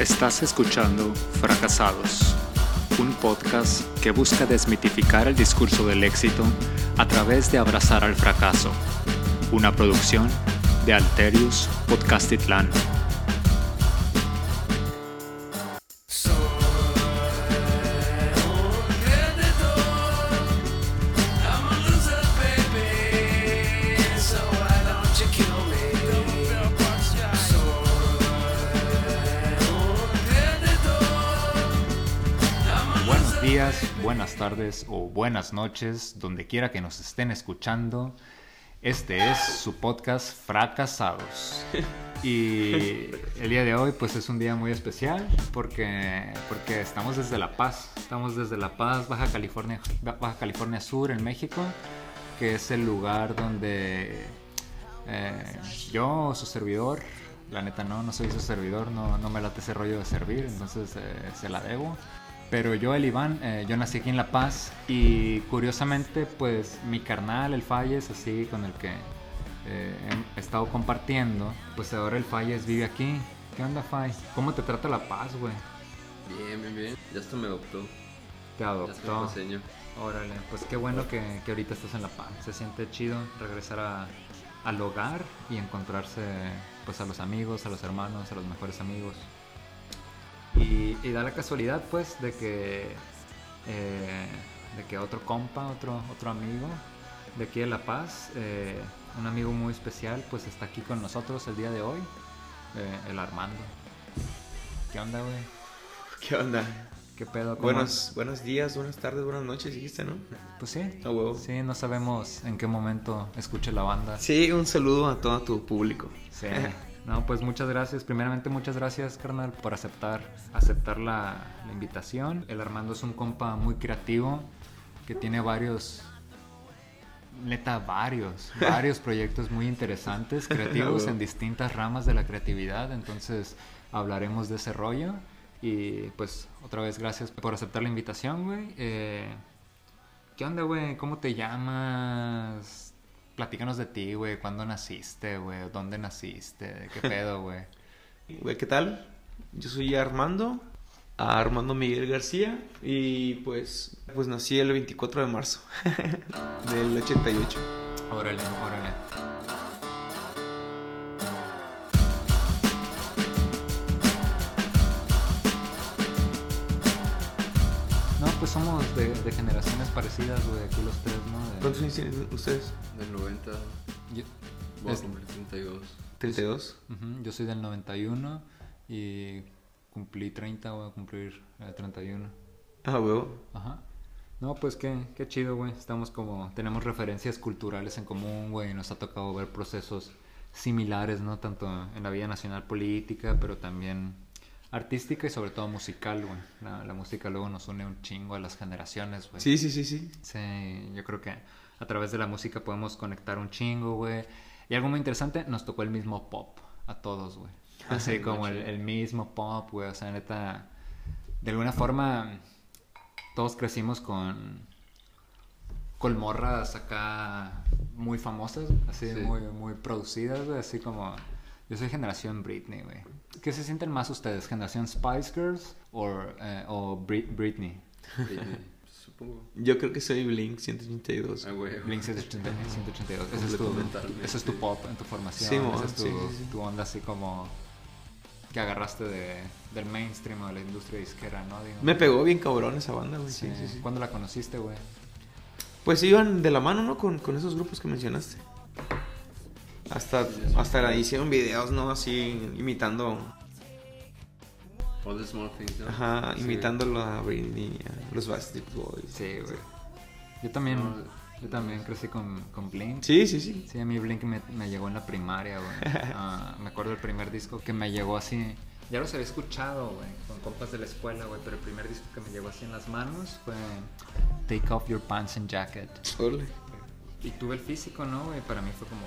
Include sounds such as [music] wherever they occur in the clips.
Estás escuchando Fracasados, un podcast que busca desmitificar el discurso del éxito a través de abrazar al fracaso. Una producción de Alterius Podcastitlán. Tardes o buenas noches, donde quiera que nos estén escuchando. Este es su podcast Fracasados. [laughs] Y el día de hoy pues es un día muy especial porque, porque estamos desde La Paz. Estamos desde La Paz, Baja California, Baja California Sur, en México, que es el lugar donde eh, yo, su servidor, la neta no, no soy su servidor, no, no me late ese rollo de servir, entonces eh, se la debo. Pero yo, el Iván, eh, yo nací aquí en La Paz y curiosamente, pues mi carnal, el Falles, así con el que eh, he estado compartiendo, pues ahora el Falles vive aquí. ¿Qué onda, Fay? ¿Cómo te trata La Paz, güey? Bien, bien, bien. Ya hasta me adoptó. Te Ya adoptó. paseño. Órale, pues qué bueno que, que ahorita estás en La Paz. Se siente chido regresar a- al hogar y encontrarse pues a los amigos, a los hermanos, a los mejores amigos. Y, y da la casualidad pues de que eh, de que otro compa, otro, otro amigo de aquí de La Paz, eh, un amigo muy especial, pues está aquí con nosotros el día de hoy, eh, el Armando. ¿Qué onda, güey? [laughs] ¿Qué onda? ¿Qué pedo? ¿Cómo- Buenos, buenos días, buenas tardes, buenas noches, dijiste, ¿no? Pues sí. A huevo. Sí, no sabemos en qué momento escuche la banda. Sí, un saludo a todo tu público. Sí. [laughs] No, pues muchas gracias. Primeramente, muchas gracias, carnal, por aceptar, aceptar la, la invitación. El Armando es un compa muy creativo que tiene varios, neta, varios, [laughs] varios proyectos muy interesantes, creativos en distintas ramas de la creatividad. Entonces, hablaremos de ese rollo. Y pues, otra vez, gracias por aceptar la invitación, güey. Eh, ¿Qué onda, güey? ¿Cómo te llamas? Platícanos de ti, güey. ¿Cuándo naciste, güey? ¿Dónde naciste? ¿Qué pedo, [laughs] güey? Güey, ¿qué tal? Yo soy Armando, Armando Miguel García, y pues, pues nací el 24 de marzo [laughs] del 88. Órale, órale. No, pues somos de, de generaciones parecidas, güey, aquí los tres, ¿no? ¿Cuántos años tienen ustedes? Del 90, Yo, voy Es- a cumplir 32. 32. ujú, yo soy del 91 y cumplí 30, voy a cumplir eh, 31. Ah, huevo. Ajá. No, pues qué, qué chido, güey. Estamos como, tenemos referencias culturales en común, güey. Nos ha tocado ver procesos similares, ¿no? Tanto en la vida nacional política, pero también artística y sobre todo musical, güey. La, la música luego nos une un chingo a las generaciones, güey. Sí, sí, sí, sí. Sí, yo creo que a través de la música podemos conectar un chingo, güey. Y algo muy interesante, nos tocó el mismo pop a todos, güey. Así como el, el mismo pop, güey. O sea, neta, de alguna forma, todos crecimos con, con morras acá muy famosas, así Sí. muy, muy producidas, güey. Así como, yo soy generación Britney, güey. ¿Qué se sienten más ustedes? ¿Generación Spice Girls or, eh, o Brit- Britney? Eh, supongo. Yo creo que soy Blink 182. Ah, güey. Blink 182. Ese es tu, ese es tu pop en tu formación. Sí, esa es tu, sí, sí, sí. tu onda así como que agarraste de, del mainstream o de la industria disquera, ¿no? Digo. Me pegó bien cabrón esa banda, güey. Sí, Sí, sí, sí. ¿Cuándo la conociste, güey? Pues iban de la mano, ¿no? Con, con esos grupos que mencionaste. Hasta, hasta la hicieron videos, ¿no? Así imitando, All the small things, ¿no? ajá, Sí. imitándolo a Britney, a los Backstreet Boys. Sí, güey. Yo también, No, yo también crecí con, con Blink. Sí, sí, sí. Sí, a mí Blink me, me llegó en la primaria, güey. [laughs] Ah, me acuerdo del primer disco que me llegó así. Ya los había escuchado, güey, con compas de la escuela, güey, pero el primer disco que me llegó así en las manos fue Take Off Your Pants and Jacket. Órale. Y tuve el físico, ¿no, güey? Para mí fue como,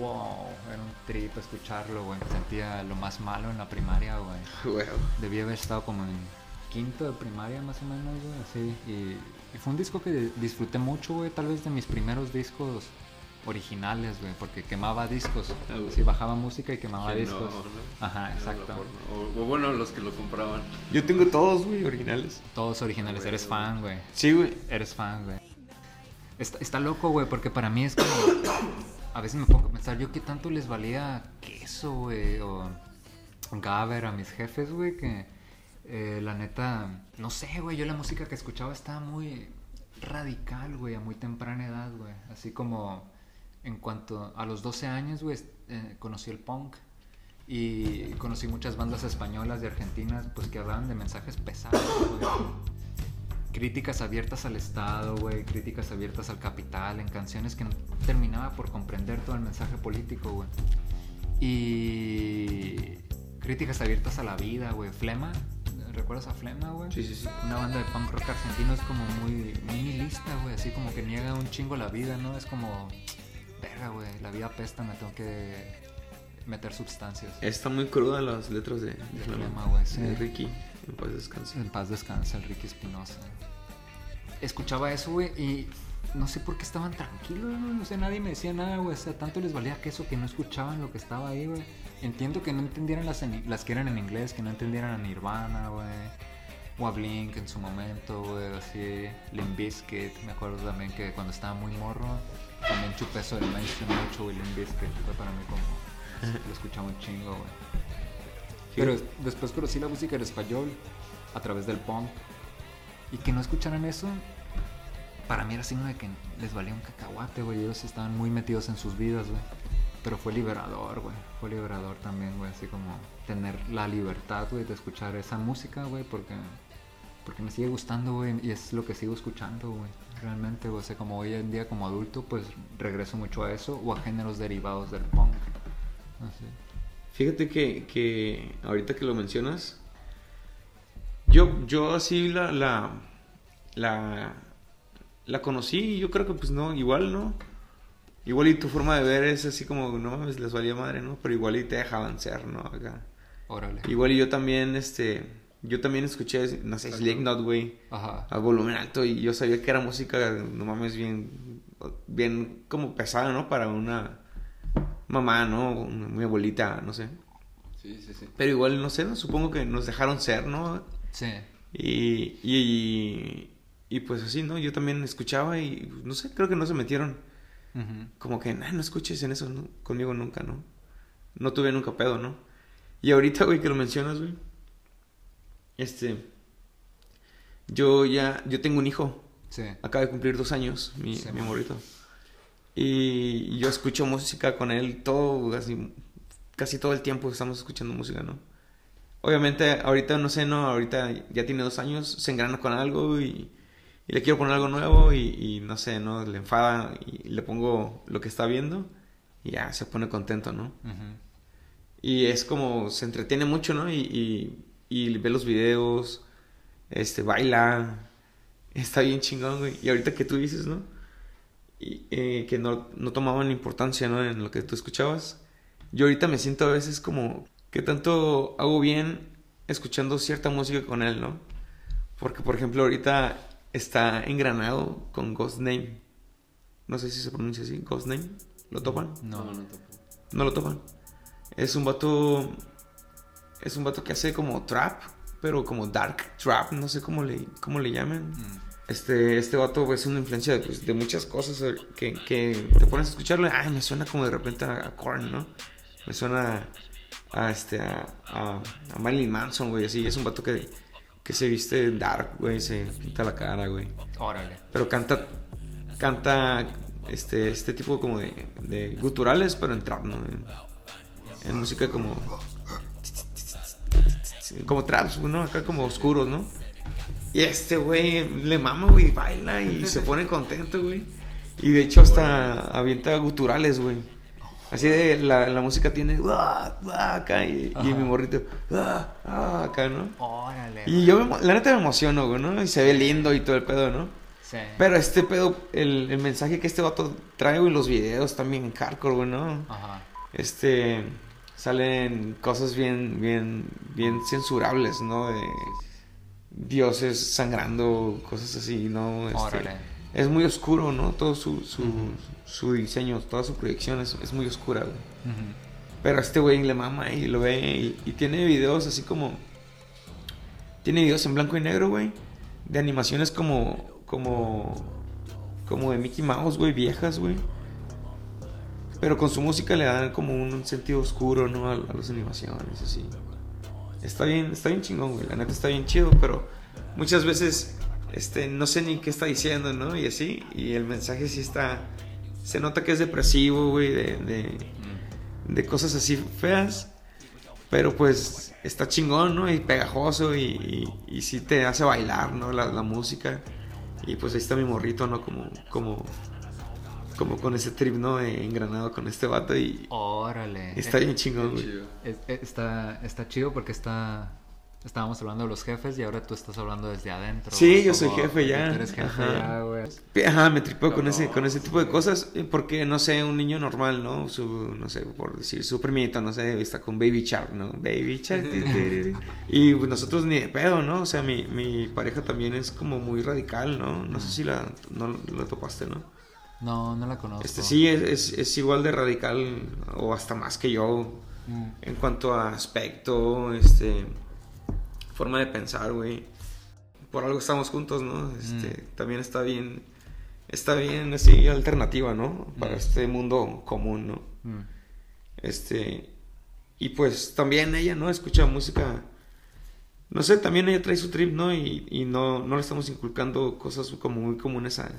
wow, era un trip escucharlo, güey. Me sentía lo más malo en la primaria, güey. [laughs] Güey. Debí haber estado como en quinto de primaria más o menos, güey, así. Y, y fue un disco que disfruté mucho, güey, tal vez de mis primeros discos originales, güey, porque quemaba discos. Ah, güey. Sí, bajaba música y quemaba Que discos. ¿no? Ajá, exacto. o bueno, los que lo compraban. Yo tengo todos, güey, originales. Todos originales. Eres fan, güey. Sí, güey. Eres fan, güey. Está, está loco, güey, porque para mí es como... [coughs] A veces me pongo a pensar, yo qué tanto les valía queso, güey, o Gaber a mis jefes, güey, que eh, la neta, no sé, güey, yo la música que escuchaba estaba muy radical, güey, a muy temprana edad, güey. Así como en cuanto a los 12 años, güey, eh, conocí el punk y conocí muchas bandas españolas y argentinas, pues que hablaban de mensajes pesados, güey críticas abiertas al Estado, güey, críticas abiertas al capital, en canciones que no terminaba por comprender todo el mensaje político, güey. Y críticas abiertas a la vida, güey. Flema, ¿recuerdas a Flema, güey? Sí, sí, sí. Una banda de punk rock argentino es como muy, muy nihilista, güey, así como que niega un chingo la vida, ¿no? Es como, verga, güey, la vida apesta, me tengo que meter sustancias. Está muy cruda las letras de, de De güey, sí. De Ricky. En paz descanse. En paz descansa el Ricky Espinosa. Escuchaba eso, güey, y no sé por qué estaban tranquilos, güey. O sea, nadie me decía nada, güey. O sea, tanto les valía queso que no escuchaban lo que estaba ahí, güey. Entiendo que no entendieran las, en- las que eran en inglés, que no entendieran a Nirvana, güey. O a Blink en su momento, güey. Así, Limp Bizkit. Me acuerdo también que cuando estaba muy morro, también chupé eso del mainstream mucho, güey. Limp Bizkit fue para mí como... [laughs] Lo escuchaba un chingo, güey. Pero después conocí la música en español a través del punk. Y que no escucharan eso, para mí era signo de que les valía un cacahuate, güey. Ellos estaban muy metidos en sus vidas, güey. Pero fue liberador, güey. Fue liberador también, güey. Así como tener la libertad, güey, de escuchar esa música, güey. Porque, porque me sigue gustando, güey. Y es lo que sigo escuchando, güey. Realmente, güey. O sea, como hoy en día como adulto, pues regreso mucho a eso. O a géneros derivados del punk. Así. Fíjate que, que ahorita que lo mencionas, yo, yo así la, la, la, la conocí y yo creo que pues no, igual, ¿no? Igual y tu forma de ver es así como, no mames, les valía madre, ¿no? Pero igual y te dejaban ser, ¿no? Acá. Órale. Igual y yo también, este, yo también escuché, no sé, Slipknot, güey, a volumen alto y yo sabía que era música, no mames, bien, bien como pesada, ¿no? Para una mamá, ¿no? Mi abuelita, no sé. Sí, sí, sí. Pero igual, no sé, ¿no? supongo que nos dejaron ser, ¿no? Sí. Y, y, y pues así, ¿no? Yo también escuchaba y, no sé, creo que no se metieron. Como que, nah, no escuches en eso, ¿no? Conmigo nunca, ¿no? No tuve nunca pedo, ¿no? Y ahorita, güey, que lo mencionas, güey. Este... Yo ya, yo tengo un hijo. Sí. Acaba de cumplir dos años, mi, Sí, mi. Y yo escucho música con él todo, así, casi todo el tiempo estamos escuchando música, ¿no? Obviamente, ahorita no sé, ¿no? Ahorita ya tiene dos años, se engrana con algo y, y le quiero poner algo nuevo y, y no sé, ¿no? Le enfada y le pongo lo que está viendo y ya se pone contento, ¿no? Y es como, se entretiene mucho, ¿no? Y, y, y ve los videos, este, baila, [laughs] está bien chingón, güey. Y ahorita que tú dices, ¿no? Y, eh, que no, no tomaban importancia, ¿no? En lo que tú escuchabas. Yo ahorita me siento a veces como, que tanto hago bien escuchando cierta música con él, ¿no? Porque, por ejemplo, ahorita está engranado con Ghost Name. No sé si se pronuncia así, Ghost Name. ¿Lo topan? No. No, no tampoco. No lo topan. Es un vato. Es un vato que hace como trap, pero como dark trap, no sé cómo le, cómo le llaman. Mm. Este, este vato es una influencia de, pues, de muchas cosas eh, que, que te pones a escucharlo. y, Ay, me suena como de repente a, Korn, ¿no? Me suena a, este, a, a, a Marilyn Manson, güey. Así es un vato que, que se viste dark, güey. Se pinta la cara, güey. Órale. Pero canta, canta este, este tipo como de, de guturales, pero en trap, ¿no? En, en música como... Como traps, ¿no? Acá como oscuros, ¿no? Y este güey le mama, güey, baila y se [laughs] pone contento, güey. Y de hecho hasta avienta guturales, güey. Así de la, la música tiene... "Ah, ah", acá y, mi morrito... "Ah, ah", acá, ¿no? Órale. Y yo, me la neta me emociono, güey, ¿no? Y se ve lindo y todo el pedo, ¿no? Sí. Pero este pedo, el, el mensaje que este vato trae, güey, los videos también hardcore, güey, ¿no? Ajá. Este, salen cosas bien, bien, bien censurables, ¿no? De dioses sangrando, cosas así, ¿no? Este, es muy oscuro, ¿no? Todo su, su, su diseño, toda su proyección es, es muy oscura, güey. Pero a este güey le mama y lo ve y, y tiene videos así como... Tiene videos en blanco y negro, güey. De animaciones como... Como... Como de Mickey Mouse, güey, viejas, güey. Pero con su música le dan como un sentido oscuro, ¿no? A, a las animaciones, así. Está bien, está bien chingón, güey. La neta está bien chido, pero muchas veces este, no sé ni qué está diciendo, ¿no? Y así. Y el mensaje sí está. Se nota que es depresivo, güey, de, de, de cosas así feas. Pero pues está chingón, ¿no? Y pegajoso y, y, y sí te hace bailar, ¿no? La, la música. Y pues ahí está mi morrito, ¿no? Como, como, como con ese trip, ¿no? Engranado con este vato y Órale. está bien chingón, güey. Es- está, está chido porque está. Estábamos hablando de los jefes y ahora tú estás hablando desde adentro. Sí, güey, yo soy jefe ya. tú Eres jefe Ajá. ya, güey. Ajá, me tripeo con ese, con ese tipo de cosas, eh, porque no sé, un niño normal, ¿no? Su, no sé, por decir, su primito, no sé, está con Baby Shark, ¿no? Baby Shark. [laughs] y nosotros ni de pedo, ¿no? O sea, mi, mi pareja también es como muy radical, ¿no? No sé si la, no la topaste, ¿no? No, no la conozco. Este sí, es, es, es igual de radical, o hasta más que yo, Mm. en cuanto a aspecto, este, forma de pensar, güey. Por algo estamos juntos, ¿no? Este, También está bien, está bien así alternativa, ¿no? Para Mm. este mundo común, ¿no? Mm. Este, y pues también ella, ¿no? Escucha música, no sé, también ella trae su trip, ¿no? Y, y no, no le estamos inculcando cosas como muy comunes a,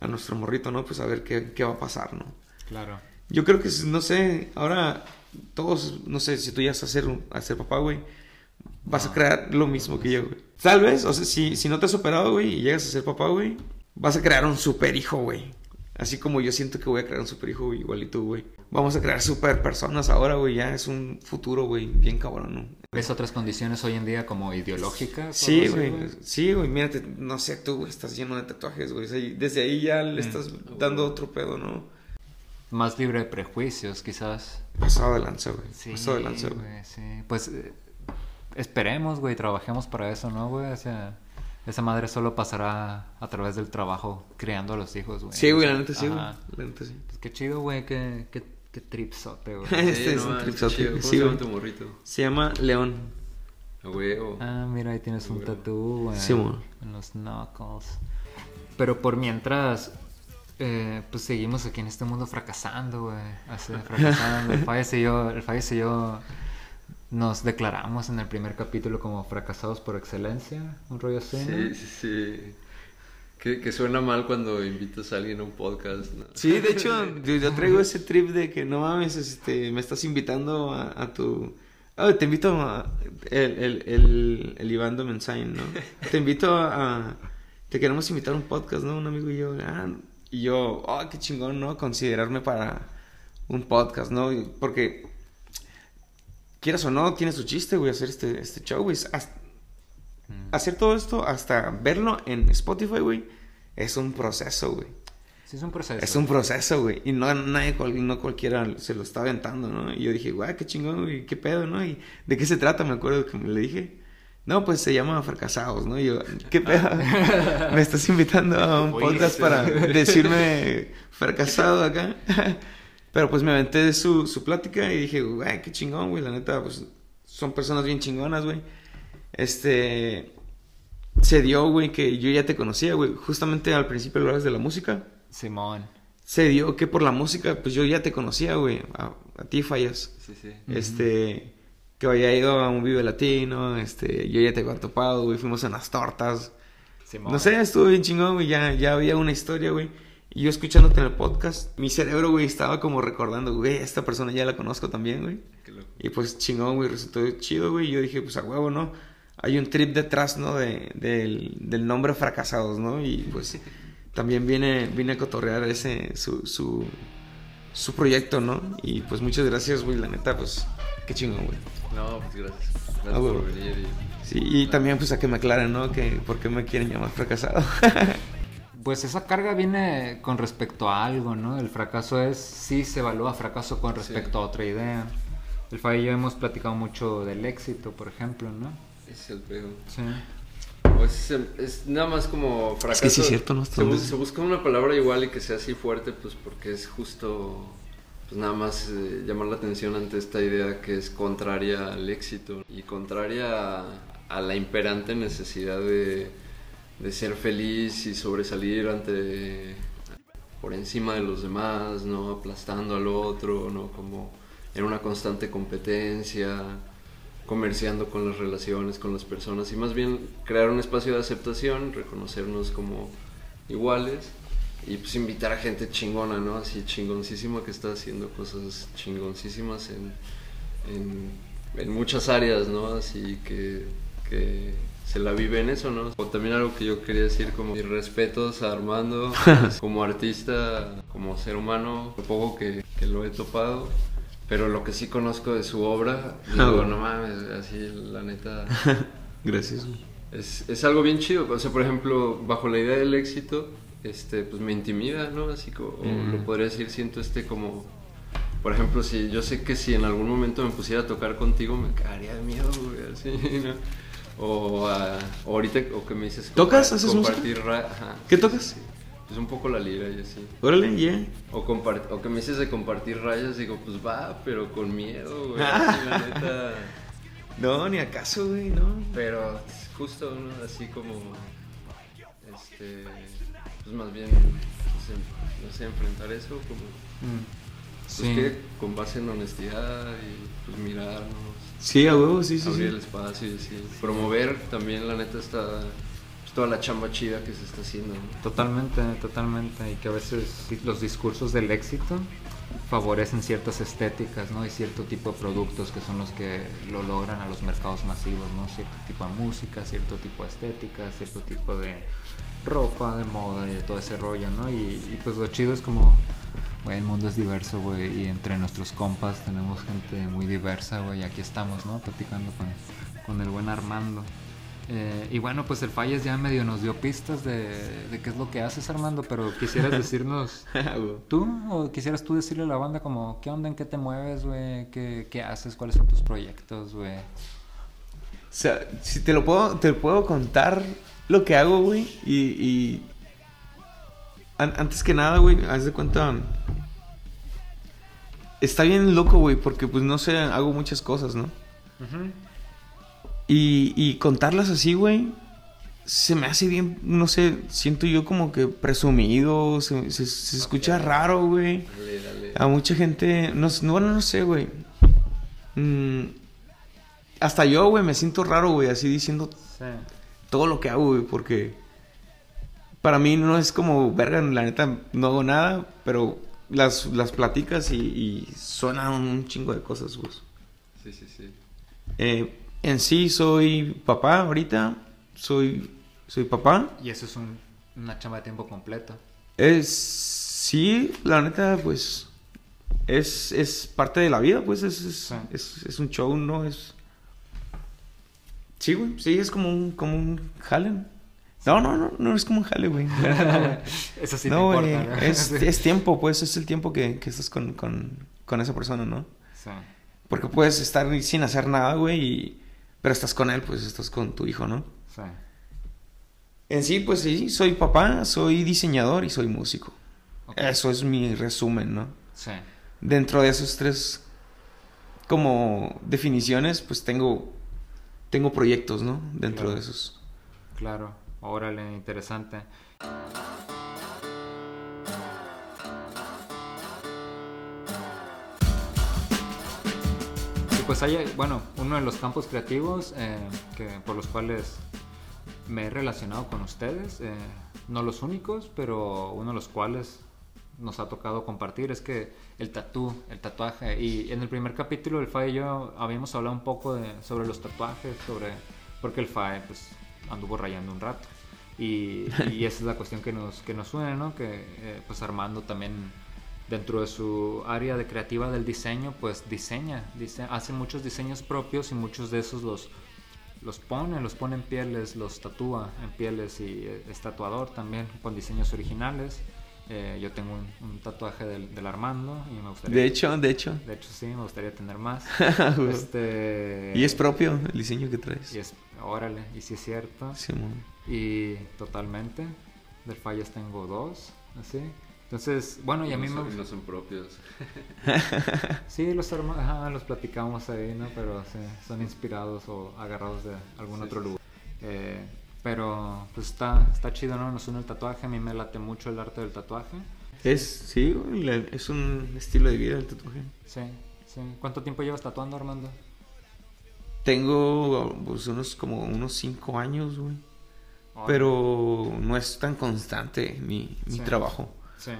a nuestro morrito, ¿no? Pues a ver qué, qué va a pasar, ¿no? Claro. Yo creo que, no sé, ahora todos, no sé, si tú ya vas a ser, a ser papá, güey, vas a crear lo mismo que yo, güey. Tal vez, o sea, si, si no te has operado, güey, y llegas a ser papá, güey, vas a crear un super hijo, güey. Así como yo siento que voy a crear un super hijo, güey, igual y tú, güey. Vamos a crear super personas ahora, güey, ya es un futuro, güey, bien cabrón, ¿no? ¿Ves otras condiciones hoy en día como ideológicas? Sí, güey. Sí, güey. Mírate, no sé, tú, güey, estás lleno de tatuajes, güey. O sea, y desde ahí ya le Mm. estás dando otro pedo, ¿no? Más libre de prejuicios, quizás. Pasado de lanza, güey. Sí, Pasado de lanza, güey. güey, sí. Pues eh, esperemos, güey, trabajemos para eso, ¿no, güey? O sea, esa madre solo pasará a través del trabajo creando a los hijos, güey. Sí, güey, la neta sí, güey. Ajá. La neta sí. Pues qué chido, güey, qué, qué, qué tripsote, güey. [laughs] Este es no, un tripsote. ¿Cómo sí, se llama güey. tu morrito? Se llama León. A huevo. Ah, mira, ahí tienes un tatú, güey. Sí, mo. En los knuckles. Pero por mientras, eh, pues seguimos aquí en este mundo fracasando, güey. Así, fracasando. El Falles y yo, el Falles y yo nos declaramos en el primer capítulo como fracasados por excelencia. Un rollo así. Sí, sí, sí. Que, que suena mal cuando invitas a alguien a un podcast, ¿no? Sí, de hecho, [laughs] yo, yo traigo ese trip de que no mames, este, me estás invitando a, a tu. Ah, te invito a. El, el, el, el Iván de Mensain, ¿no? Te invito a. Te queremos invitar a un podcast, ¿no? Un amigo y yo. Ah, y yo, oh, qué chingón, ¿no? Considerarme para un podcast, ¿no? Porque. Quieras o no, tiene su chiste, güey, hacer este, este show, güey. Hasta- Mm. hacer todo esto, hasta verlo en Spotify, güey, es un proceso, güey. Sí, es un proceso. Es un proceso, güey. Y no, nadie, no cualquiera se lo está aventando, ¿no? Y yo dije, guay, qué chingón, güey, qué pedo, ¿no? ¿Y de qué se trata? Me acuerdo que me le dije. No, pues se llama Fracasados, ¿no? Y yo, ¿qué pedo? me estás invitando a un podcast para decirme [laughs] fracasado acá. [laughs] Pero pues me aventé su, su plática y dije, güey, qué chingón, güey. La neta, pues son personas bien chingonas, güey. Este. Se dio, güey, que yo ya te conocía, güey. Justamente al principio hablabas de la música Simón. se dio que por la música, pues yo ya te conocía, güey. A, a ti fallas. Sí, sí. Este, que había ido a un Vive Latino, este, yo ya te había topado, güey. Fuimos a unas tortas. Simón. No sé, estuvo bien chingón, güey. Ya, ya había una historia, güey. Y yo escuchándote en el podcast, mi cerebro, güey, estaba como recordando, güey, esta persona ya la conozco también, güey. Qué loco. Y pues chingón, güey, resultó chido, güey. Y yo dije, pues a huevo, ¿no? Hay un trip detrás, ¿no? De, del, del nombre fracasados, ¿no? Y pues [laughs] también viene, viene a cotorrear ese, su, su, su proyecto, ¿no? Y pues muchas gracias, güey, la neta, pues qué chingón, güey. No, pues gracias. Gracias Ah, por venir. y- Sí, y también pues a que me aclaren, ¿no? Que por qué me quieren llamar fracasado. [laughs] Pues esa carga viene con respecto a algo, ¿no? El fracaso es, sí se evalúa fracaso con respecto a otra idea. El Fay y yo hemos platicado mucho del éxito, por ejemplo, ¿no? Es el pedo. Sí. Pues es, es nada más como fracaso. que sí es cierto, ¿no? Se, se busca una palabra igual y que sea así fuerte, pues porque es justo, pues nada más eh, llamar la atención ante esta idea que es contraria al éxito y contraria a, a la imperante necesidad de, de ser feliz y sobresalir ante por encima de los demás, ¿no? Aplastando al otro, ¿no? Como en una constante competencia, comerciando con las relaciones, con las personas y más bien crear un espacio de aceptación, reconocernos como iguales y pues invitar a gente chingona, ¿no? Así chingoncísima que está haciendo cosas chingoncísimas en, en, muchas áreas, ¿no? Así que se la vive en eso, ¿no? O también algo que yo quería decir como mis respetos a Armando [laughs] como artista, como ser humano, lo poco que, que lo he topado. Pero lo que sí conozco de su obra, [laughs] digo, no mames, así la neta, [laughs] Gracias. es, es algo bien chido. O sea, por ejemplo, bajo la idea del éxito, este, pues me intimida, ¿no? Así como, o Mm. lo podría decir, siento este como... Por ejemplo, si yo sé que si en algún momento me pusiera a tocar contigo, me cagaría de miedo, güey, así, ¿no? O, o ahorita, o que me dices... ¿Tocas? ¿Haces compartir ajá, ¿Qué tocas? sí, sí. Pues un poco la lira y así. Órale, yeah. O, que me dices de compartir rayas, digo, pues va, pero con miedo, güey. Ah. así, la neta. [laughs] No, ni acaso, güey, no. Pero justo, ¿no? Así como. Este. Pues más bien. pues, no sé, enfrentar eso, como. Mm. Pues Sí. que con base en honestidad y pues mirarnos. Sí, a huevo, sí, sí, abrir sí. el espacio y así. Promover también, la neta, está. Pues, toda la chamba chida que se está haciendo, ¿no? Totalmente, totalmente. Y que a veces los discursos del éxito favorecen ciertas estéticas, ¿no? Y cierto tipo de productos que son los que lo logran a los mercados masivos, ¿no? Cierto tipo de música, cierto tipo de estética, cierto tipo de ropa, de moda y de todo ese rollo, ¿no? Y, y pues lo chido es como, güey, el mundo es diverso, güey, y entre nuestros compas tenemos gente muy diversa, güey, aquí estamos, ¿no? Platicando con, con el buen Armando. Eh, y bueno, pues el Falles ya medio nos dio pistas de, de qué es lo que haces, Armando, pero quisieras [laughs] decirnos tú o quisieras tú decirle a la banda como, ¿qué onda, en qué te mueves, güey? ¿Qué, ¿Qué haces? ¿Cuáles son tus proyectos, güey? O sea, si te lo puedo, te puedo contar lo que hago, güey. Y, y an- antes que nada, güey, haz de cuenta. Está bien loco, güey, porque pues no sé, hago muchas cosas, ¿no? Y, y contarlas así, güey, se me hace bien, no sé, siento yo como que presumido, se, se- se escucha raro, güey. Dale, dale. A mucha gente, no, bueno, no sé, güey. Mm, hasta yo, güey, me siento raro, güey, así diciendo Sí. todo lo que hago, güey, porque para mí no es como, verga, la neta, no hago nada, pero las, las platicas y, y suenan un chingo de cosas, güey. Sí, sí, sí. Eh, en sí soy papá ahorita, soy, soy papá. Y eso es un- una chamba de tiempo completo. Es, sí, la neta, pues, es, es parte de la vida, pues, es, es, Sí. es, es un show, ¿no? Es... Sí, güey, sí, es como un, como un jale. No, no, no, no es como un jale, güey. [laughs] Eso sí no, te güey, importa, ¿no? es, [laughs] es tiempo, pues, es el tiempo que, que estás con, con, con esa persona, ¿no? Sí. Porque puedes estar sin hacer nada, güey, y... pero estás con él, pues, estás con tu hijo, ¿no? Sí. En sí, pues sí, soy papá, soy diseñador y soy músico. Eso es mi resumen, ¿no? Sí. Dentro de esos tres como definiciones, pues tengo tengo proyectos, ¿no? Dentro Claro. de esos. Claro, órale, interesante. Y pues hay, bueno, uno de los campos creativos eh, que, por los cuales me he relacionado con ustedes, eh, no los únicos, pero uno de los cuales nos ha tocado compartir es que el tatú, el tatuaje. Y en el primer capítulo el Fae y yo habíamos hablado un poco de- sobre los tatuajes, sobre porque el Fae pues anduvo rayando un rato. Y, y esa es la cuestión que nos, que nos une, ¿no? Que eh, pues Armando también dentro de su área de creativa del diseño, pues diseña, dise- hace muchos diseños propios y muchos de esos los, los pone, los pone en pieles, los tatúa en pieles y eh, es tatuador también con diseños originales. Eh, yo tengo un, un tatuaje del, del Armando y me gustaría... De hecho, de hecho. De hecho, sí, me gustaría tener más. [laughs] Este... y es propio el diseño que traes. Y es... Órale, y sí es cierto. Simón. Y totalmente. Del Fallas tengo dos, así. Entonces, bueno, y a mí no, me son, no son propios. [laughs] Sí, los, ajá, los platicamos ahí, ¿no? Pero sí, son inspirados o agarrados de algún Sí, otro sí. lugar. Eh, pero pues está, está chido, ¿no? Nos une el tatuaje. A mí me late mucho el arte del tatuaje. Es, sí, es un estilo de vida el tatuaje. Sí, sí. ¿Cuánto tiempo llevas tatuando, Armando? Tengo pues, unos como unos cinco años, güey. Pero no es tan constante mi, mi Sí. trabajo. Sí,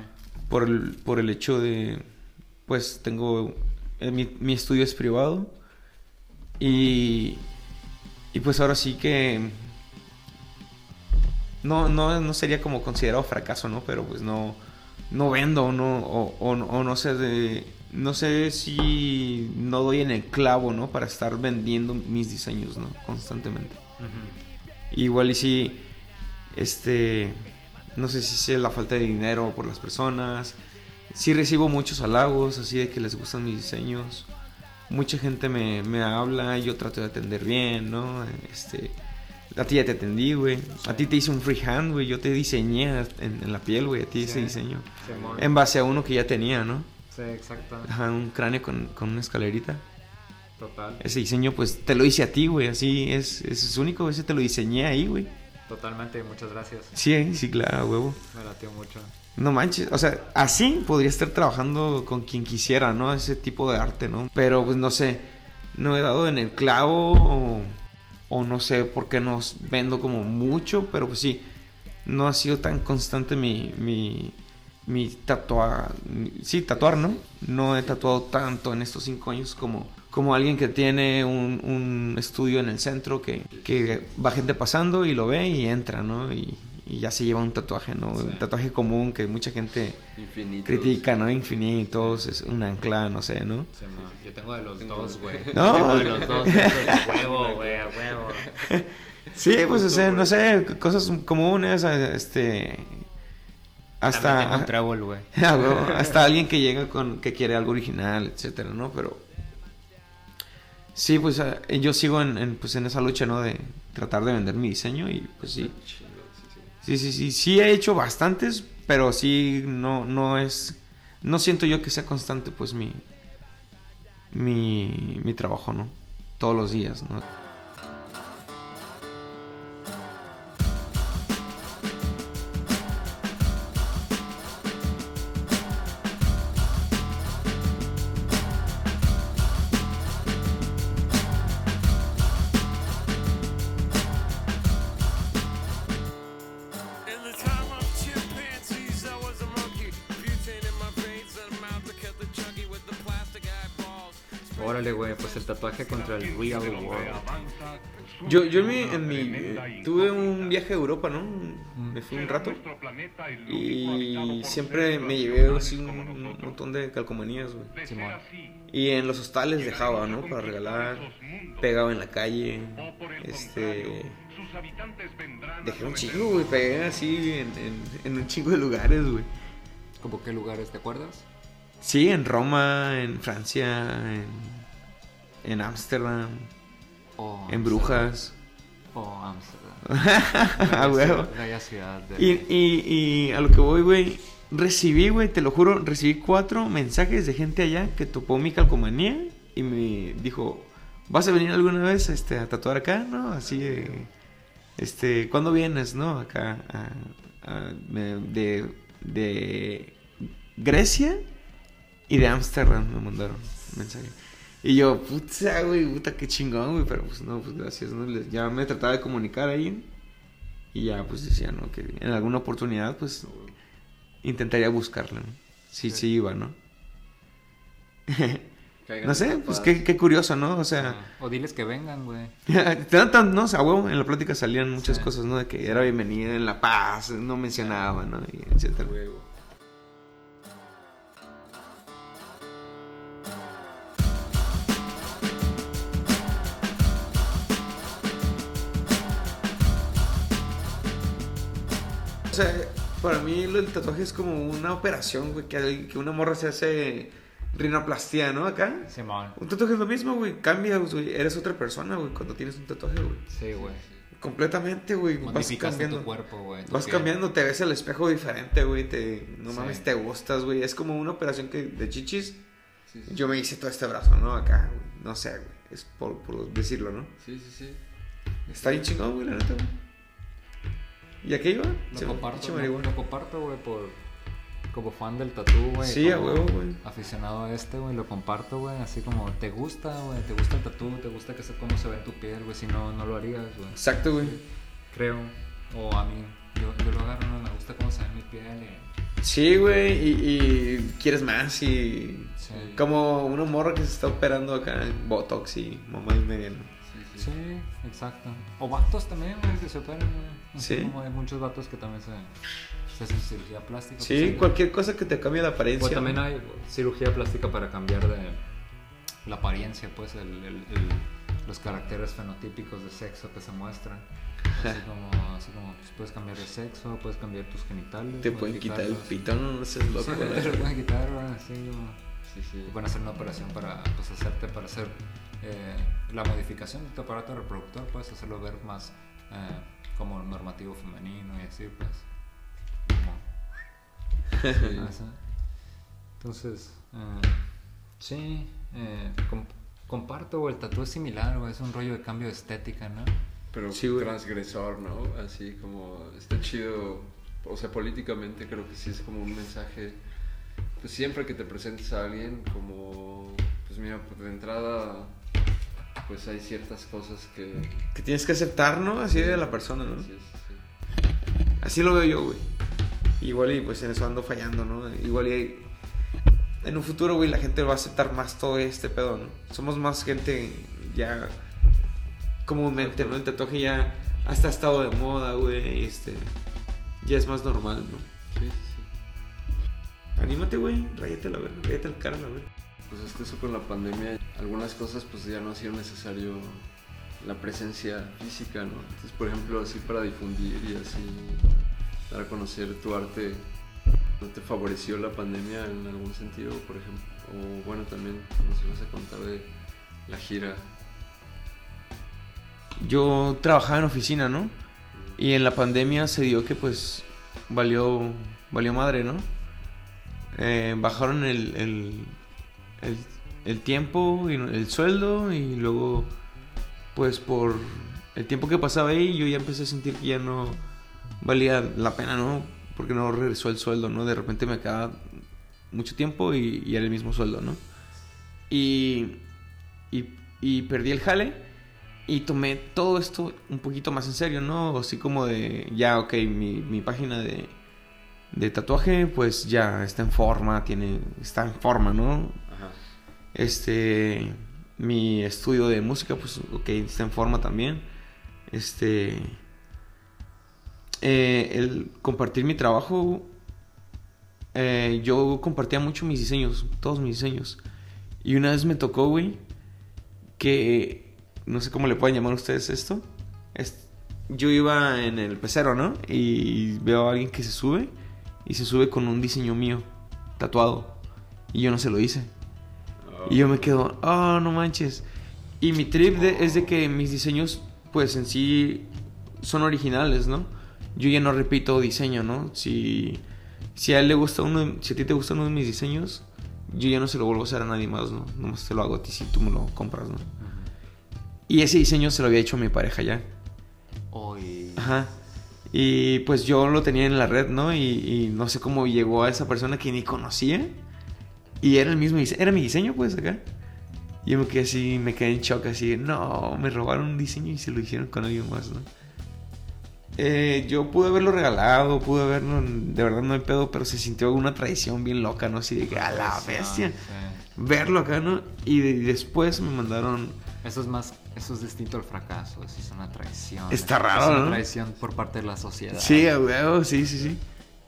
Por el, por el hecho de, pues tengo, eh, mi, mi estudio es privado. Y, y pues ahora sí que no, no, no sería como considerado fracaso, ¿no? Pero pues no, no vendo, no, o, o, o no sé de, no sé si no doy en el clavo, ¿no? Para estar vendiendo mis diseños, ¿no? Constantemente. Igual y si, este, no sé si sea la falta de dinero por las personas. Sí recibo muchos halagos, así de que les gustan mis diseños. Mucha gente me, me habla yo trato de atender bien, ¿no? Este, a ti ya te atendí, güey. A ti te hice un freehand, güey. Yo te diseñé en, en la piel, güey. A ti ese Sí. diseño. En base a uno que ya tenía, ¿no? Sí, exacto. Ajá, un cráneo con, con una escalerita. Total. Ese diseño, pues, te lo hice a ti, güey. Así es, es único. Ese te lo diseñé ahí, güey. Totalmente, muchas gracias. Sí, sí, claro, huevo. Me latió mucho. No manches, o sea, así podría estar trabajando con quien quisiera, ¿no? Ese tipo de arte, ¿no? Pero pues no sé, no he dado en el clavo o, o no sé por qué no vendo como mucho, pero pues sí, no ha sido tan constante mi, mi, mi tatuar, sí, tatuar, ¿no? No he tatuado tanto en estos cinco años como, como alguien que tiene un, un estudio en el centro que, que va gente pasando y lo ve y entra, ¿no? Y, y ya se lleva un tatuaje, ¿no? Sí. Un tatuaje común que mucha gente Infinitos. critica, ¿no? Infinitos, es un ancla, no sé, ¿no? Simón. Yo tengo de los dos, güey. No. Tengo de los dos. A huevo, güey, a huevo. [laughs] Sí, pues, o sea, no sé, cosas comunes, este... Hasta... güey. [laughs] Ah, hasta alguien que llega con... que quiere algo original, etcétera, ¿no? Pero... Sí, pues ah, yo sigo en, pues, en esa lucha, ¿no? De tratar de vender mi diseño y pues sí. Sí, sí, sí. Sí he hecho bastantes, pero sí no, no es... No siento yo que sea constante, pues, mi... Mi, mi trabajo, ¿no? Todos los días, ¿no? Órale, güey, pues el tatuaje contra el real world. Yo, yo en mi, en mi- eh, tuve un viaje a Europa, ¿no? Me fui un rato y siempre me llevé así un, un montón de calcomanías, güey. Y en los hostales dejaba, ¿no? Para regalar, pegaba en la calle, este... Dejé un chingo, güey, pegué así en, en, en un chingo de lugares, güey. ¿Cómo qué lugares te acuerdas? Sí, en Roma, en Francia, en, en Ámsterdam, en Brujas. O Amsterdam. [laughs] Ah, huevo. Ciudad. de- Y, y, y a lo que voy, güey, recibí, güey, te lo juro, recibí cuatro mensajes de gente allá que topó mi calcomanía y me dijo, ¿vas a venir alguna vez este, a tatuar acá? ¿No? Así este, ¿cuándo vienes, no? Acá, a- a- de, de Grecia y de Ámsterdam me mandaron mensaje. Y yo, puta, güey, puta, qué chingón, güey, pero pues no, pues gracias, ¿no? Les- Ya me trataba de comunicar ahí. Y ya, pues decía, ¿no? Que en alguna oportunidad, pues intentaría buscarla, ¿no? Sí, sí, iba, ¿no? [laughs] No sé, pues qué, qué curioso, ¿no? O sea, O diles que vengan, güey. [laughs] no, o sea, huevo, en la plática salían muchas Sí. cosas, ¿no? De que era bienvenida en La Paz, no mencionaba, ¿no? Y etcétera. Huevo. O sea, para mí del tatuaje es como una operación, güey, que, que una morra se hace rinoplastia, ¿no? Acá. Simón. Un tatuaje es lo mismo, güey. Cambias, güey. Eres otra persona, güey, cuando tienes un tatuaje, güey. Sí, güey. Completamente, güey. Vas cambiando. tu cuerpo, güey. Vas piel. cambiando, te ves al espejo diferente, güey. Te, no Sí. mames, te gustas, güey. Es como una operación que de chichis. Sí, sí, Yo me hice todo este brazo, ¿no? Acá, güey. No sé, güey. Es por, por decirlo, ¿no? sí, sí, sí. Está bien chingón, güey, la neta, güey. ¿Y a qué iba? Lo comparto, lo, lo comparto, güey, por... Como fan del tatú, güey. Sí, a huevo, güey. Aficionado a este, güey, lo comparto, güey. Así como, te gusta, güey, te gusta el tatú, te gusta que se, cómo se ve en tu piel, güey. Si no, no lo harías, güey. Exacto, güey. Creo. O a mí, yo, yo lo agarro, ¿no? Me gusta cómo se ve en mi piel y... Sí, güey. Y, y quieres más y... Sí. Como una morra que se está operando acá en Botox y mamá y media, ¿no? Sí, exacto. O vatos también, güey, que se operan, güey. Sí. Como hay muchos vatos que también se, se hacen cirugía plástica. Sí, pues, cualquier cosa que te cambie la apariencia. Pues también hay cirugía plástica para cambiar de la apariencia, pues, el, el- el- los caracteres fenotípicos de sexo que se muestran. Así como, así como pues, puedes cambiar de sexo, puedes cambiar tus genitales. Te pueden quitar el pito, no, seas loco. Sí, [laughs] te lo pueden quitar, así como... Sí, sí. Te pueden hacer una operación para pues, hacerte, para hacer eh, la modificación de tu aparato reproductor, puedes hacerlo ver más eh, como normativo femenino y así, pues. Como, Sí. [laughs] Ajá. Entonces, eh, sí, eh, com- comparto, el tatu es similar, güey, es un rollo de cambio de estética, ¿no? Pero Sí, transgresor, ¿no? Así como está chido. O sea, políticamente creo que sí es como un mensaje. Pues siempre que te presentes a alguien, como. Pues mira, pues de entrada. Pues hay ciertas cosas que. Que tienes que aceptar, ¿no? Así de la persona, ¿no? Sí, sí, sí. Así lo veo yo, güey. Igual y pues en eso ando fallando, ¿no? Igual y en un futuro, güey, la gente va a aceptar más todo este pedo, ¿no? Somos más gente ya comúnmente, ¿no? El tatuaje ya hasta ha estado de moda, güey, este ya es más normal, ¿no? Sí, sí, sí. Anímate, güey, ráyate la verga, ráyate el cara, la verga. Pues es que eso con la pandemia, algunas cosas pues ya no ha sido necesario la presencia física, ¿no? Entonces, por ejemplo, así para difundir y así dar a conocer tu arte, ¿no te favoreció la pandemia en algún sentido, por ejemplo? O bueno, también nos ibas a contar de la gira. Yo trabajaba en oficina, ¿no? Y en la pandemia se dio que pues valió, valió madre, ¿no? Eh, bajaron el, el, el, el tiempo y el sueldo y luego pues por el tiempo que pasaba ahí yo ya empecé a sentir que ya no valía la pena, ¿no? Porque no regresó el sueldo, ¿no? De repente me quedaba mucho tiempo y, era el mismo sueldo, ¿no? Y, y, y perdí el jale. Y tomé todo esto un poquito más en serio, ¿no? Así como de, ya, ok, mi, mi página de, de tatuaje, pues ya está en forma, tiene, está en forma, ¿no? Este, mi estudio de música, pues, ok, está en forma también. Este, eh, el compartir mi trabajo, eh, yo compartía mucho mis diseños, todos mis diseños. Y una vez me tocó, güey, que no sé cómo le pueden llamar ustedes esto. Es- yo iba en el pecero, ¿no? Y veo a alguien que se sube y se sube con un diseño mío, tatuado. Y yo no se lo hice. Y yo me quedo, oh, no manches. Y mi trip de- es de que mis diseños, pues en sí, son originales, ¿no? Yo ya no repito diseño, ¿no? Si, si a él le gusta uno, de- si a ti te gusta uno de mis diseños, yo ya no se lo vuelvo a hacer a nadie más, ¿no? Nomás te lo hago a ti si tú me lo compras, ¿no? Y ese diseño se lo había hecho a mi pareja ya. Ajá. Y pues yo lo tenía en la red, ¿no? Y, y no sé cómo llegó a esa persona que ni conocía. Y era el mismo diseño, era mi diseño, pues, acá. Y yo me quedé así, me quedé en shock, así, no, me robaron un diseño y se lo hicieron con alguien más, ¿no? Eh, yo pude haberlo regalado, pude haberlo, de verdad no hay pedo, pero se sintió una traición bien loca, ¿no? Así de que a la bestia. Sí. Verlo acá, ¿no? Y de- después me mandaron Eso es más, eso es distinto al fracaso, eso es una traición. Está es raro, una ¿no? traición por parte de la sociedad. Sí, a huevo, sí, sí, sí.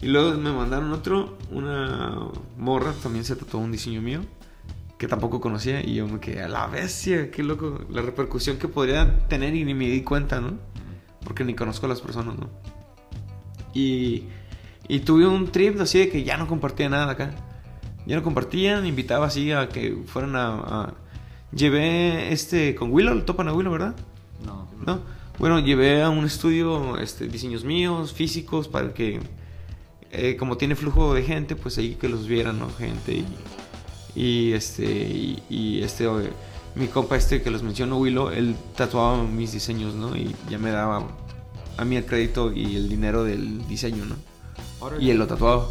Y luego me mandaron otro, una morra, también se tatuó un diseño mío, que tampoco conocía, y yo me quedé a la bestia, qué loco, la repercusión que podría tener y ni me di cuenta, ¿no? Porque ni conozco a las personas, ¿no? Y, Y tuve un trip así de que ya no compartía nada acá. Ya no compartían, invitaba así a que fueran a... a- Llevé este con Willow, lo topan a Willow, ¿verdad? No. ¿no? Bueno, llevé a un estudio este, diseños míos, físicos, para que, eh, como tiene flujo de gente, pues ahí que los vieran, ¿no? Gente y, y, este, y, y este, eh, mi compa este que los menciono, Willow, él tatuaba mis diseños, ¿no? Y ya me daba a mí el crédito y el dinero del diseño, ¿no? Órale. Y él lo tatuaba.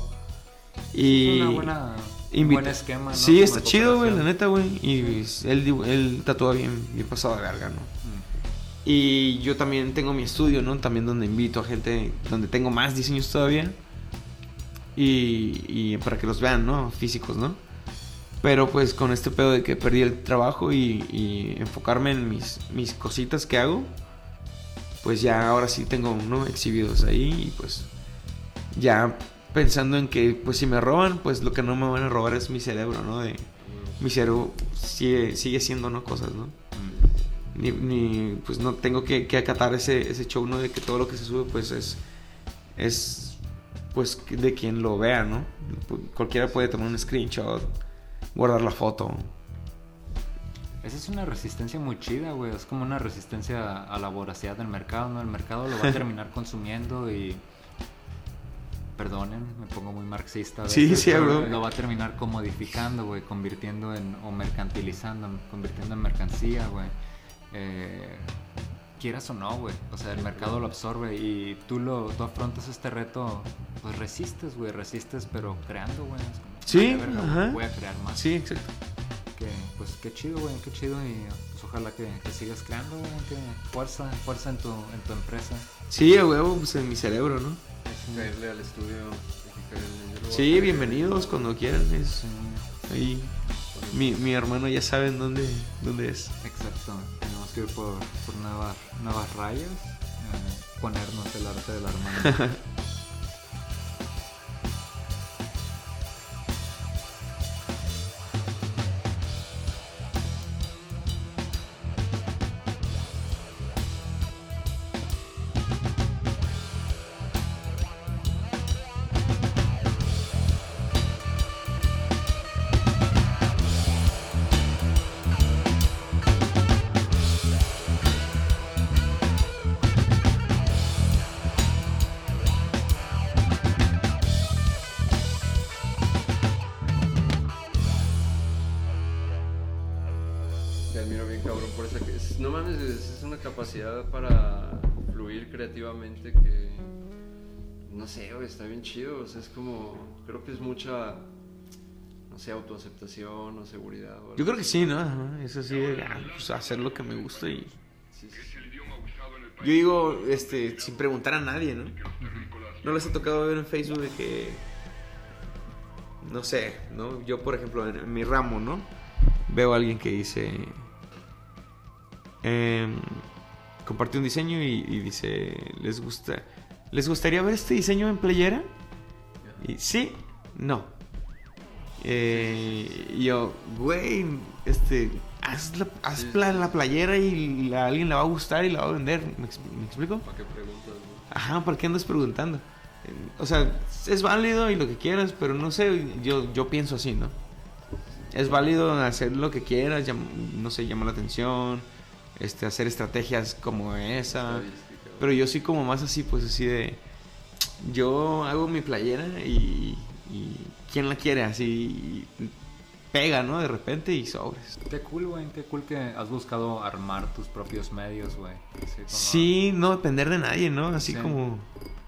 Y... Una buena, Invita- buen esquema, ¿no? Sí, está chido, güey, la neta, güey. Y él, él tatúa bien, bien pasado de verga, ¿no? Mm. Y yo también tengo mi estudio, ¿no? También donde invito a gente, donde tengo más diseños todavía. Y, y para que los vean, ¿no? Físicos, ¿no? Pero pues con este pedo de que perdí el trabajo y, y enfocarme en mis, mis cositas que hago, pues ya ahora sí tengo, ¿no? Exhibidos ahí y pues ya pensando en que pues si me roban, pues lo que no me van a robar es mi cerebro, ¿no? De, mi cerebro sigue, sigue siendo, ¿no? Cosas, ¿no? Mm. ni, ni, pues no tengo que, que acatar ese, ese show, ¿no? De que todo lo que se sube, pues es, es, pues de quien lo vea, ¿no? Cualquiera puede tomar un screenshot, guardar la foto. Esa es una resistencia muy chida, güey. Es como una resistencia a la voracidad del mercado, ¿no? El mercado lo va a [laughs] terminar consumiendo y... Perdonen, me pongo muy marxista. Sí, sí, bro. Lo va a terminar comodificando, güey. Convirtiendo en... O mercantilizando, convirtiendo en mercancía, güey. Eh, quieras o no, güey. O sea, el mercado lo absorbe y tú lo tú afrontas este reto, pues resistes, güey. Resistes, pero creando, güey. Es como, Sí, "Vale, verga, ajá. güey, Voy a crear más Sí, exacto. que pues qué chido, güey, qué chido y pues ojalá que, que sigas creando, güey, que fuerza, fuerza en tu, en tu empresa. Sí, a huevo, pues en mi cerebro, ¿no? Caerle al estudio. caerle. Sí, bienvenidos cuando quieran. Es Sí, ahí. Mi, mi hermano ya saben dónde, dónde es. exacto. Que por, por nuevas, nuevas rayas, eh, ponernos el arte de la [laughs] hermana. Está bien chido, o sea, es como creo que es mucha no sé, autoaceptación o seguridad o algo Yo creo que sí, ¿no? Ajá, Es así de ah, pues, hacer lo que me gusta y. Sí, sí, sí. Yo digo, este, sin preguntar a nadie, ¿no? ¿No les ha tocado ver en Facebook de que. No sé, ¿no? Yo, por ejemplo, en, en mi ramo, ¿no? Veo a alguien que dice. em, comparte un diseño y, y dice. ¿Les gusta? ¿Les gustaría ver este diseño en playera? Y sí, no. Eh, yo, güey, este, haz, la, haz la playera y la- alguien la va a gustar y la va a vender. ¿Me, expl- me explico? ¿Para qué preguntas? Ajá, ¿por qué andas preguntando? O sea, es válido y lo que quieras, pero no sé, yo, yo pienso así, ¿no? Es válido hacer lo que quieras, no sé, llamar la atención, este, hacer estrategias como esa. Pero yo soy como más así, pues así de. Yo hago mi playera y. y ¿Quién la quiere? Así. pega, ¿no? De repente y sobres. Qué cool, güey, qué cool que has buscado armar tus propios medios, güey. Como- Sí, no depender de nadie, ¿no? Así Sí. como.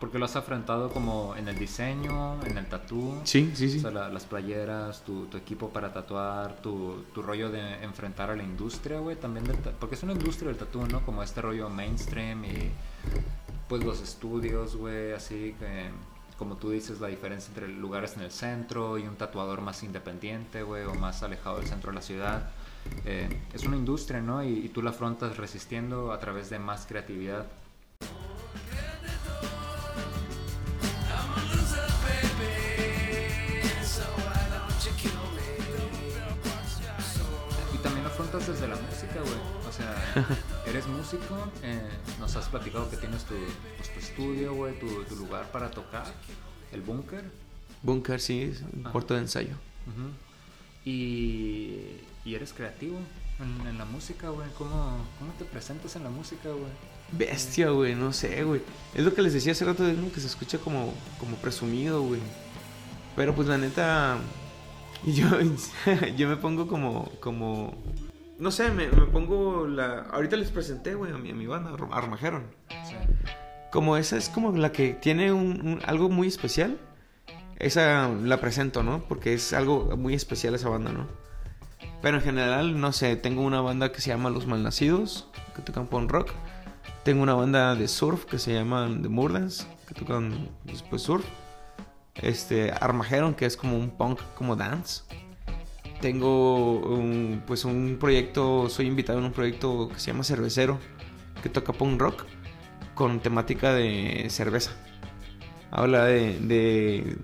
Porque lo has enfrentado como en el diseño, en el tatú. Sí, sí, sí. O sea, la- las playeras, tu, tu equipo para tatuar, tu, tu rollo de enfrentar a la industria, güey, también del porque es una industria del tatú, ¿no? Como este rollo mainstream y pues los estudios, güey, así que como tú dices, la diferencia entre lugares en el centro y un tatuador más independiente, güey, o más alejado del centro de la ciudad. Eh, es una industria, ¿no? Y, y tú la afrontas resistiendo a través de más creatividad. Afrontas desde la música, güey. O sea, [laughs] eres músico, eh, nos has platicado que tienes tu, pues, tu estudio, güey, tu, tu lugar para tocar. el búnker. Bunker, sí, es un cuarto de ensayo. Y, y eres creativo en, en la música, güey. ¿Cómo, ¿Cómo te presentas en la música, güey? Bestia, güey, no sé, güey. Es lo que les decía hace rato, es que se escucha como, como presumido, güey. Pero pues la neta, [laughs] yo, [laughs] yo me pongo como, como, no sé, me, me pongo la... Ahorita les presenté, güey, a mi, a mi banda, Arm- Armageddon. Sí. Como esa es como la que tiene un, un- algo muy especial. Esa la presento, ¿no? Porque es algo muy especial esa banda, ¿no? Pero en general, no sé, tengo una banda que se llama Los Malnacidos, que tocan punk rock. Tengo una banda de surf que se llama The Murdans, que tocan después surf. Este, Armageddon, que es como un punk como dance. Tengo un, pues un proyecto, soy invitado en un proyecto que se llama Cervecero, que toca punk rock con temática de cerveza. Habla de, de,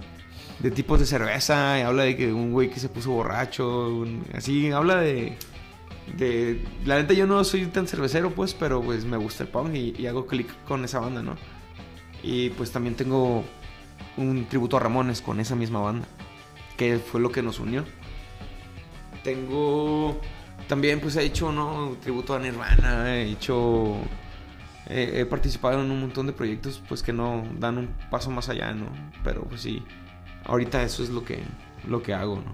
de tipos de cerveza, habla de que un güey que se puso borracho, así, habla de, de... La neta yo no soy tan cervecero pues, pero pues me gusta el punk y, y hago clic con esa banda, ¿no? Y pues también tengo un tributo a Ramones con esa misma banda, que fue lo que nos unió. Tengo... También pues he hecho, ¿no? Tributo a Nirvana, he hecho... He, he participado en un montón de proyectos pues que no dan un paso más allá, ¿no? Pero pues sí, ahorita eso es lo que, lo que hago, ¿no?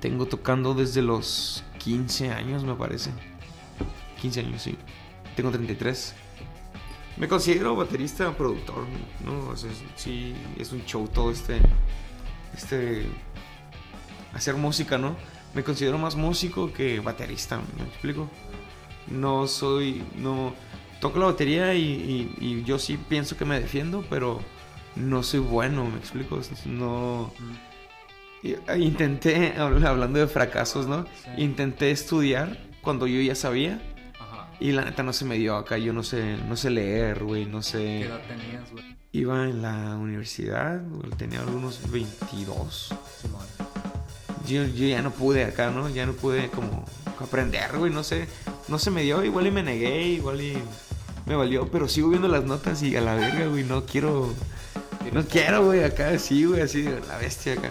Tengo tocando desde los 15 años, me parece. 15 años, sí. Tengo 33. Me considero baterista, productor, ¿no? O sea, sí, es un show todo este... Este... Hacer música, ¿no? Me considero más músico que baterista, ¿me explico? No soy... No... Toco la batería y, y- y yo sí pienso que me defiendo, pero no soy bueno, ¿me explico? No... eh, Intenté, habl- hablando de fracasos, ¿no? Sí. Intenté estudiar cuando yo ya sabía Ajá. y la neta no se me dio acá. Yo no sé, no sé leer, güey, no ¿Qué sé. edad tenías, güey? Iba en la universidad, güey, tenía algunos 22. Simón. Yo, yo ya no pude acá, ¿no? Ya no pude como aprender, güey, no sé. No se me dio, igual y me negué, igual y me valió, pero sigo viendo las notas y a la verga, güey, no quiero... No quiero, güey, acá sí, güey, así, la bestia acá.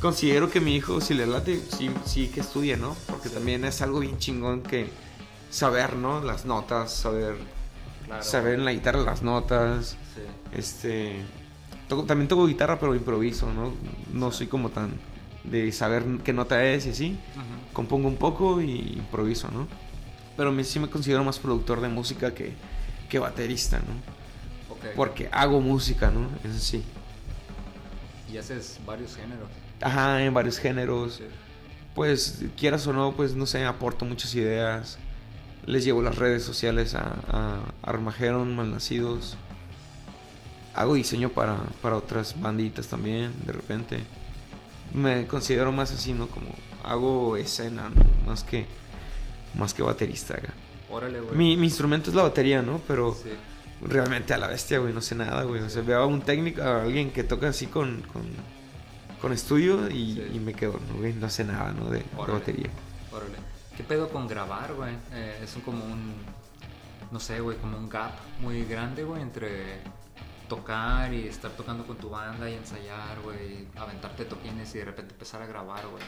Considero que mi hijo, si le late, sí, sí que estudie, ¿no? Porque también es algo bien chingón que saber, ¿no? Las notas, saber, Claro. saber en la guitarra las notas. Sí. Este. toco- también toco guitarra, pero improviso, ¿no? No soy como tan de saber qué nota es y así. Compongo un poco y improviso, ¿no? Pero me, sí me considero más productor de música que, que baterista, ¿no? Ok. Porque hago música, ¿no? Eso sí. Y haces varios géneros. Ajá, en varios géneros. Sí. Pues quieras o no, pues no sé, aporto muchas ideas. Les llevo las redes sociales a, a Armageddon, Malnacidos. Hago diseño para, para otras banditas también, de repente. Me considero más así, ¿no? Como hago escena, ¿no? Más que, más que baterista. acá. Órale, güey. Mi, mi instrumento es la batería, ¿no? Pero Sí. realmente a la bestia, güey, no sé nada, güey. O sea, veo a un técnico, a alguien que toca así con, con, con estudio y, Sí. y me quedo, ¿no? güey? No sé nada, ¿no? De, batería. Órale. ¿Qué pedo con grabar, güey? Eh, es un, como un. No sé, güey, como un gap muy grande, güey, entre tocar y estar tocando con tu banda y ensayar, güey, aventarte toquines y de repente empezar a grabar, güey.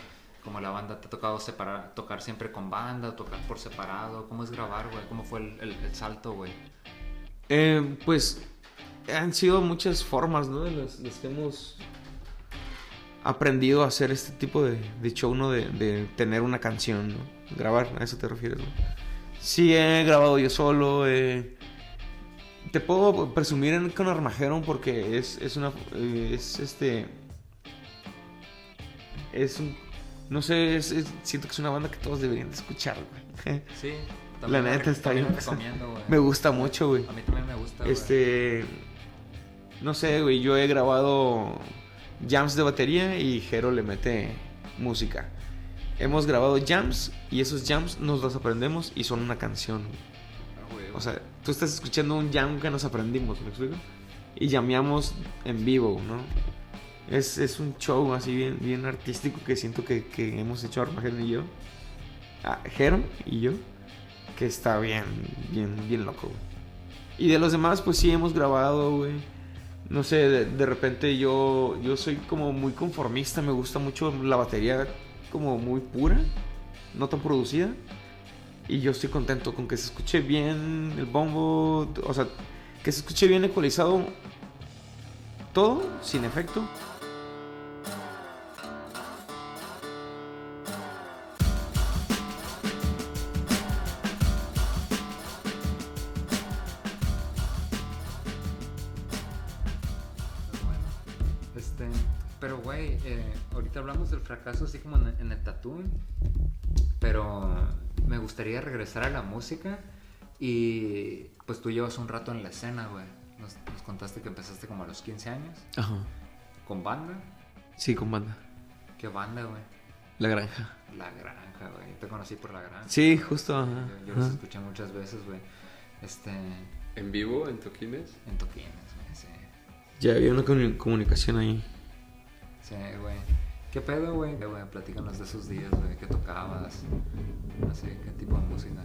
Como la banda te ha tocado separar, tocar siempre con banda, tocar por separado. ¿Cómo es grabar, güey? ¿Cómo fue el, el- el salto, güey? Eh, pues han sido muchas formas, ¿no? Las, las que hemos aprendido a hacer este tipo de, de show, ¿no? De, de tener una canción, ¿no? Grabar, a eso te refieres, ¿no? Sí, he grabado yo solo. eh, te puedo presumir en, con Armageddon porque es, es una. eh, es este. Es un. No sé, es- es- siento que es una banda que todos deberían de escuchar, güey. Sí. [laughs] La neta está bien. Me gusta mucho, güey. A mí también me gusta, güey. Este. No sé, güey. Yo he grabado jams de batería y Jero le mete música. Hemos grabado jams y esos jams nos los aprendemos y son una canción. Güey. O sea, tú estás escuchando un jam que nos aprendimos, ¿me explico? Y llameamos en vivo, ¿no? Es, es un show así bien, bien artístico que siento que, que hemos hecho Armageddon y yo. Ah, y yo. Que está bien, bien, bien loco, güey. Y de los demás, pues sí hemos grabado, güey. no sé, de, de repente yo, yo soy como muy conformista, me gusta mucho la batería como muy pura, no tan producida. Y yo estoy contento con que se escuche bien el bombo, o sea, que se escuche bien ecualizado todo, sin efecto. Ahorita hablamos del fracaso así como en, en el tatú, pero me gustaría regresar a la música y pues tú llevas un rato en la escena, güey. Nos, nos contaste que empezaste como a los 15 años Ajá. con banda. Sí, con banda. ¿Qué banda, güey? La granja. La Granja, güey. Te conocí por La Granja. Sí, justo. ajá, Yo, yo los escuché muchas veces, güey. Este, ¿En vivo, en toquines? en toquines, güey, sí. Ya había una comuni- comunicación ahí. Sí, güey. ¿Qué pedo, güey? Eh, güey, Platícanos de esos días, güey. ¿Qué tocabas? Sé, ¿qué tipo de música?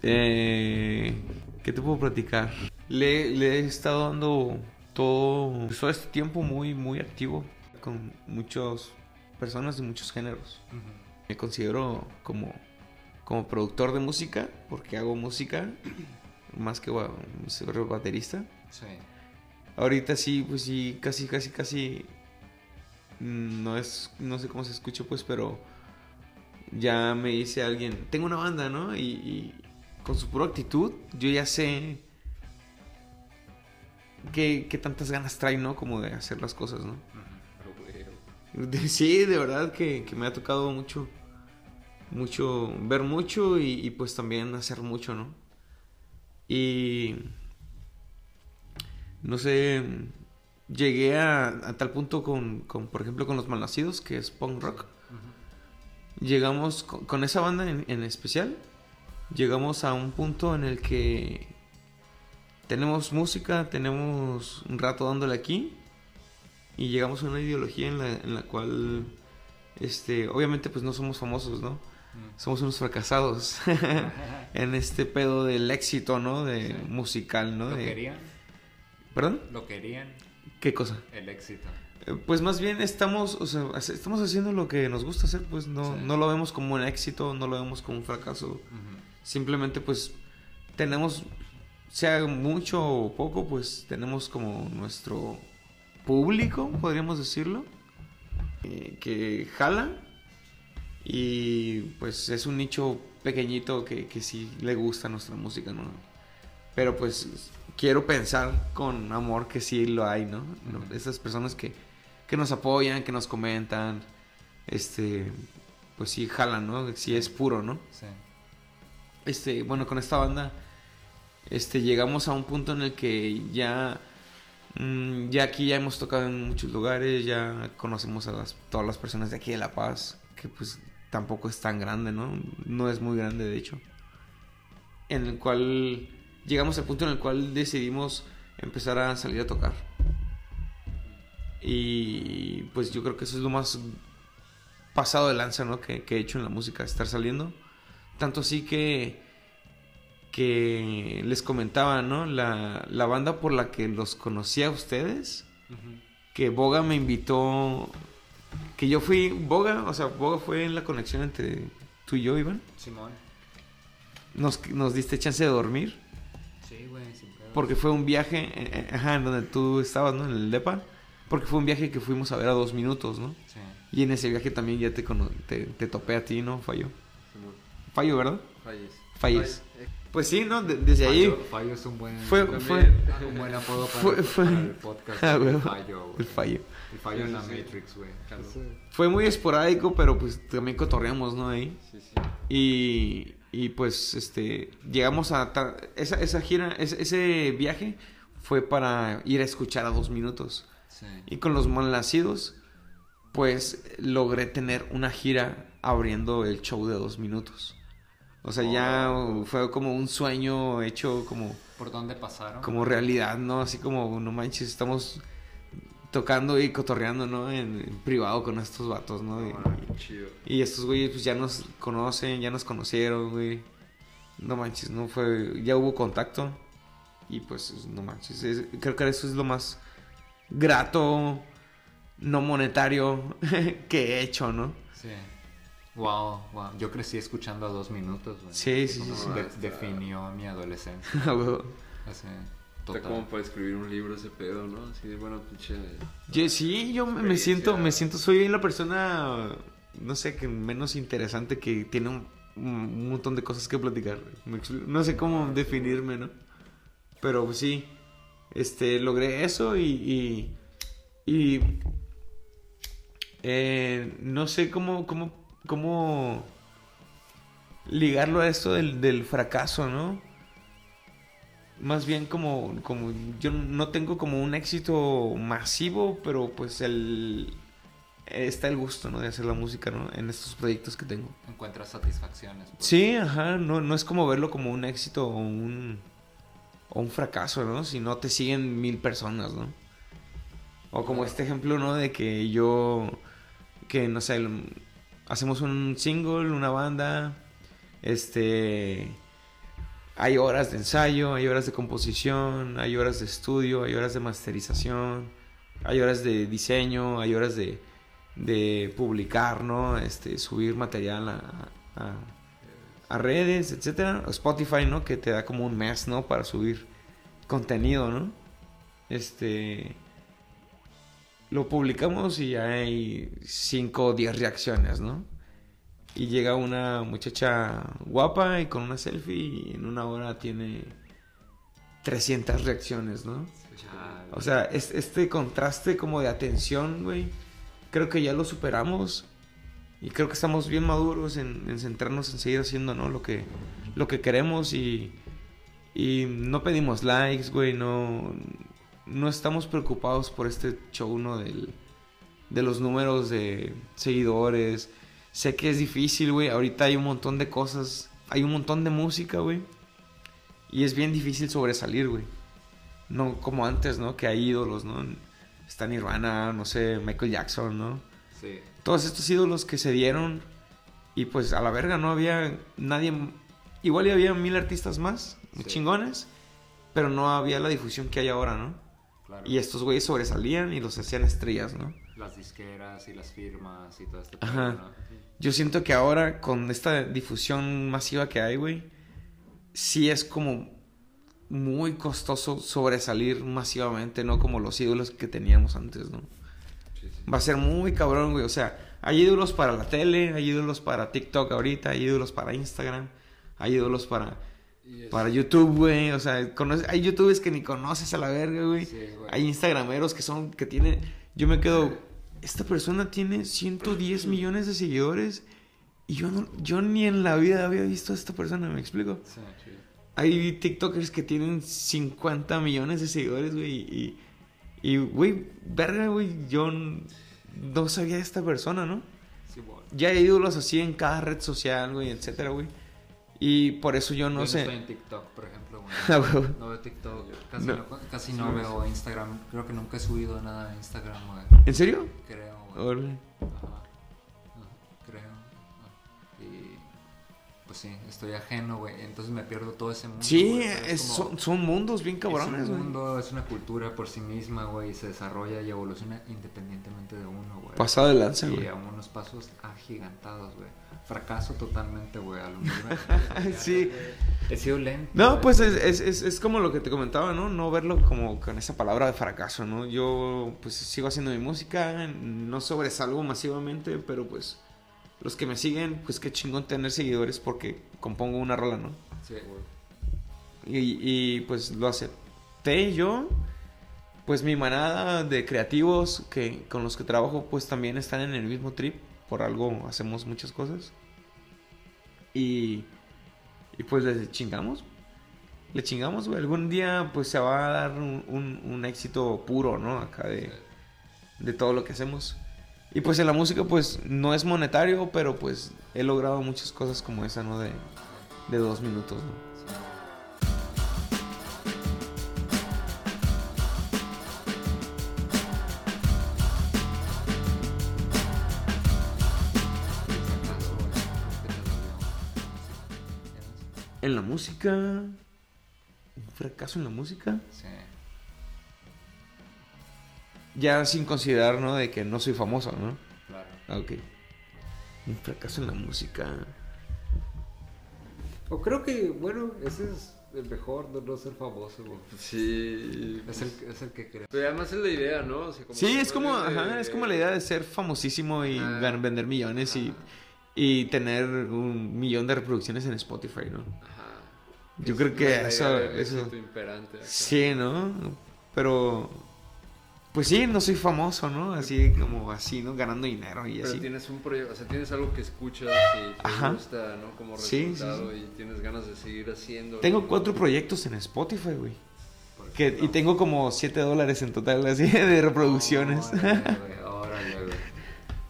Eh, ¿Qué te puedo platicar? Le, le he estado dando todo, todo este tiempo muy, muy activo con muchas personas de muchos géneros. Me considero como, como productor de música porque hago música más que ser baterista. Sí. Ahorita sí, pues sí, casi, casi, casi. No es, no sé cómo se escucha, pues, pero ya me dice alguien, tengo una banda, ¿no? Y, con su pura actitud, yo ya sé qué, qué tantas ganas trae, ¿no? Como de hacer las cosas, ¿no? Sí, de verdad que, que me ha tocado mucho, mucho, ver mucho y, pues también hacer mucho, ¿no? Y no sé, llegué a, a tal punto con, con, por ejemplo, con los malnacidos, que es punk rock. Llegamos con, con esa banda en, en especial, llegamos a un punto en el que tenemos música, tenemos un rato dándole aquí y llegamos a una ideología en la, en la cual, este, obviamente pues no somos famosos, ¿no? Somos unos fracasados [laughs] en este pedo del éxito, ¿no? De Sí. musical, ¿no? ¿Lo De- querían? ¿Perdón? ¿Lo querían? ¿Qué cosa? El éxito. Eh, Pues más bien estamos, o sea, estamos haciendo lo que nos gusta hacer, pues no, Sí. no lo vemos como un éxito, no lo vemos como un fracaso. Simplemente pues tenemos, sea mucho o poco, pues tenemos como nuestro público, podríamos decirlo, eh, que jala y pues es un nicho pequeñito que, que sí le gusta nuestra música, ¿no? Pero pues quiero pensar con amor que sí lo hay, ¿no? Ujú. Esas personas que, que nos apoyan, que nos comentan, este, pues sí jalan, ¿no? Sí es puro, ¿no? Sí. este, bueno, con esta banda, este, llegamos a un punto en el que ya, mm, ya aquí ya hemos tocado en muchos lugares, ya conocemos a las, todas las personas de aquí de La Paz, que pues tampoco es tan grande, ¿no? No es muy grande, de hecho. En el cual llegamos al punto en el cual decidimos empezar a salir a tocar. Y pues yo creo que eso es lo más pasado de lanza, ¿no? Que, que he hecho en la música, estar saliendo. Tanto así que, que les comentaba, ¿no? La, la banda por la que los conocí a ustedes, que Boga me invitó, que yo fui, Boga, o sea, Boga fue en la conexión entre tú y yo, Iván. Simón. Nos, nos diste chance de dormir, porque fue un viaje, eh, eh, ajá, en donde tú estabas, ¿no? En el DEPA, porque fue un viaje que fuimos a ver a dos minutos, ¿no? Sí. Y en ese viaje también ya te, cono- te, te topé a ti, ¿no? Fallo. Simón. Fallo, ¿verdad? Falles. Falles. Fall- eh, Pues sí, ¿no? De- desde ahí... Fallo, Fallo es un buen, Fue- también, fue- un buen apodo para, fue- fue- para el podcast. [laughs] Ah, el güey. fallo, güey. El fallo. El fallo en la sí. Matrix, güey. Ese- Fue muy esporádico, pero pues también cotorreamos, ¿no? Ahí. Sí, sí. Y, y pues, este, llegamos a... Esa, esa gira, ese, ese viaje fue para ir a escuchar a dos minutos. Sí. Y con los malnacidos, pues logré tener una gira abriendo el show de dos minutos. O sea, ya Oh. fue como un sueño hecho como, ¿Por dónde pasaron? como realidad, ¿no? Así como, no manches, estamos tocando y cotorreando, ¿no? En, en privado con estos vatos, ¿no? Y- Ah, chido. y estos güeyes pues ya nos conocen, ya nos conocieron, güey. No manches, no fue, ya hubo contacto. y pues no manches, es- creo que eso es lo más grato, no monetario [laughs] que he hecho, ¿no? Sí. Wow, wow. Yo crecí escuchando a dos minutos, güey. Sí, sí, sí, de- sí. definió mi adolescencia. [laughs] A Así, Está total. como para escribir un libro ese pedo, ¿no? Así de, bueno, pinche... Yo- sí, yo me- siento, me siento, soy la persona, no sé, que menos interesante que tiene un, un montón de cosas que platicar. No sé cómo definirme, ¿no? Pero pues, sí, este, logré eso y, y, y, eh, no sé cómo, cómo, cómo ligarlo a esto del, del fracaso, ¿no? Más bien como, como yo no tengo como un éxito masivo, pero pues el está el gusto, ¿no? De hacer la música, ¿no? En estos proyectos que tengo. Encuentras satisfacciones. pues. Sí, ajá, no, no es como verlo como un éxito o un, o un fracaso, ¿no? Si no te siguen mil personas, ¿no? O como este ejemplo, ¿no? De que yo, que no sé, hacemos un single, una banda, este, hay horas de ensayo, hay horas de composición, hay horas de estudio, hay horas de masterización, hay horas de diseño, hay horas de, de publicar, ¿no? Este, subir material a, a- redes, etcétera. Spotify, ¿no? Que te da como un mes, ¿no? Para subir contenido, ¿no? Este... Lo publicamos y hay 5 o 10 reacciones, ¿no? Y llega una muchacha guapa y con una selfie y en una hora tiene 300 reacciones, ¿no? Chale. O sea, es- este contraste como de atención, güey, creo que ya lo superamos. Y creo que estamos bien maduros en, en centrarnos en seguir haciendo, ¿no? Lo que, lo que queremos y, y no pedimos likes, güey, no, no estamos preocupados por este show, ¿no? Del, de los números de seguidores. Sé que es difícil, güey. Ahorita hay un montón de cosas, hay un montón de música, güey. Y es bien difícil sobresalir, güey. No como antes, ¿no? Que hay ídolos, ¿no? Está Nirvana, no sé, Michael Jackson, ¿no? Sí. Todos estos ídolos que se dieron y pues a la verga no había nadie... Igual y había mil artistas más, Sí. chingones, pero no había la difusión que hay ahora, ¿no? Claro. Y estos güeyes sobresalían y los hacían estrellas, ¿no? Las disqueras y las firmas y todo este Ajá. pedo, ¿no? Yo siento que ahora con esta difusión masiva que hay, güey, sí es como muy costoso sobresalir masivamente, no como los ídolos que teníamos antes, ¿no? Sí, sí. Va a ser muy cabrón, güey. O sea, hay ídolos para la tele, hay ídolos para TikTok ahorita, hay ídolos para Instagram, hay ídolos para, para YouTube, güey. O sea, hay youtubers que ni conoces a la verga, güey. Sí, güey. Hay instagrameros que son, que tienen... Yo me quedo, esta persona tiene 110 millones de seguidores y yo, no, yo ni en la vida había visto a esta persona, ¿me explico? Sí. Hay TikTokers que tienen 50 millones de seguidores, güey. Y, y, güey, verga, güey, yo no sabía de esta persona, ¿no? Sí. Ya hay ídolos así en cada red social, güey, etcétera, güey. Y por eso yo no Yo sé. estoy en TikTok, por ejemplo. [laughs] No veo TikTok, casi No. no, casi no veo Instagram. Creo que nunca he subido nada a Instagram, güey. ¿En serio? Creo, güey. Pues sí, estoy ajeno, güey. Entonces me pierdo todo ese mundo. Sí, es- como- son, son mundos bien es cabrones, un güey. mundo, es una cultura por sí misma, güey. Y se desarrolla y evoluciona independientemente de uno, güey. Pasado de lanza, Y güey. a unos pasos agigantados, güey. Fracaso totalmente, güey. [laughs] Sí. He sido lento. No, pues es, es, es, es como lo que te comentaba, ¿no? No verlo como con esa palabra de fracaso, ¿no? Yo pues sigo haciendo mi música, no sobresalgo masivamente, pero pues los que me siguen, pues qué chingón tener seguidores porque compongo una rola, ¿no? Sí, güey. Y, y, pues lo acepté yo. Pues mi manada de creativos que con los que trabajo pues también están en el mismo trip. Por algo hacemos muchas cosas. Y, y pues le chingamos. Le chingamos, güey. Algún día pues se va a dar un, un- un éxito puro, ¿no? Acá de, de todo lo que hacemos. Y pues en la música pues no es monetario, pero pues he logrado muchas cosas como esa, ¿no? De, de dos minutos, ¿no? En la música, fracaso en la música. Sí. Ya sin considerar, ¿no? De que no soy famoso, ¿no? Claro. Ah, ok. Un fracaso en la música. O creo que, bueno, ese es el mejor de no ser famoso, güey. Sí. Es el, es el que creo. Pero además es la idea, ¿no? O sea, como Sí, es como, ponerle- ajá, es como la idea de ser famosísimo y Ah. vender millones y, y tener un millón de reproducciones en Spotify, ¿no? Ajá. Yo Es creo que eso, eso, imperante acá. sí, ¿no? Pero, pues sí, no soy famoso, ¿no? Así como así, ¿no? Ganando dinero y Pero así. tienes un proyecto, o sea, tienes algo que escuchas y te Ajá. gusta, ¿no? Como Sí, sí, resultado y tienes ganas de seguir haciendo. Tengo cuatro proyectos en Spotify, güey. Que, y tengo como 7 dólares en total, así, [laughs] de reproducciones. Órale, güey, órale, güey.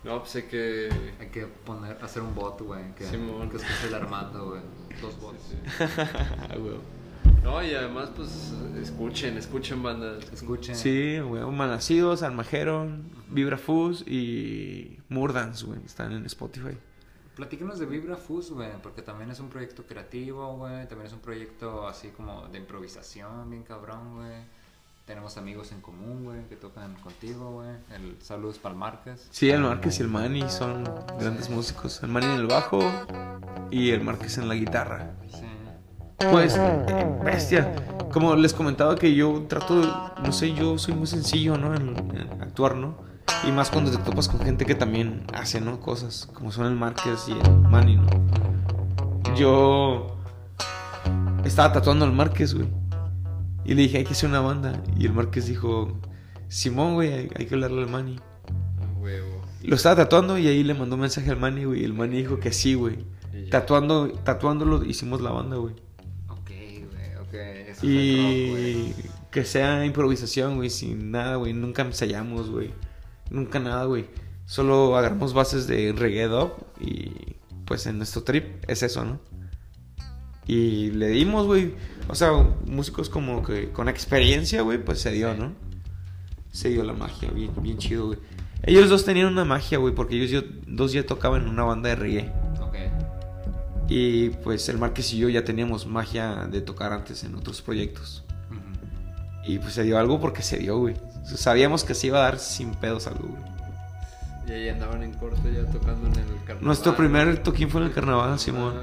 No, pues sé que... Hay que poner, hacer un bot, güey. Que, Simón. que escuche el Armando, güey. Dos bots. Sí, sí. [laughs] Ah, güey. No, y además, pues, escuchen, escuchen bandas. Escuchen. Sí, güey. Malnacidos, Armageddon, Vibra Fuzz y Murdance, güey. Están en Spotify. Platícanos de Vibra Fuzz, güey, porque también es un proyecto creativo, güey. También es un proyecto así como de improvisación, bien cabrón, güey. Tenemos amigos en común, güey, que tocan contigo, güey. El Saludos para el Márquez. Sí, el Márquez y el Manny son grandes músicos. El Manny en el bajo y el Márquez en la guitarra. Sí. Pues, eh, bestia. Como les comentaba que yo trato, de- no sé, yo soy muy sencillo, ¿no? En, en actuar, ¿no? Y más cuando te topas con gente que también hace, ¿no? Cosas, como son el Márquez y el Manny, ¿no? Yo estaba tatuando al Márquez, güey. Y le dije, hay que hacer una banda. Y el Márquez dijo, Simón, güey, hay, hay que hablarle al Manny. Huevo. Lo estaba tatuando y ahí le mandó un mensaje al Manny, güey. Y el Manny dijo que sí, güey. Tatuando, tatuándolo hicimos la banda, güey. Rock, Y que sea improvisación, güey, sin nada, güey. Nunca ensayamos, güey. Nunca nada, güey. Solo agarramos bases de reggae dub y pues en nuestro trip es eso, ¿no? Y le dimos, güey. O sea, músicos como que con experiencia, güey, pues se dio, ¿no? Se dio la magia, bien, bien chido, güey. Ellos dos tenían una magia, güey, porque ellos yo- dos ya tocaban en una banda de reggae. Y pues el Márquez y yo ya teníamos magia de tocar antes en otros proyectos. Y pues se dio algo porque se dio, güey. Sabíamos que se iba a dar sin pedos algo, güey. Y ahí andaban en corte ya tocando en el carnaval. Nuestro primer toquín fue en el carnaval, Simón.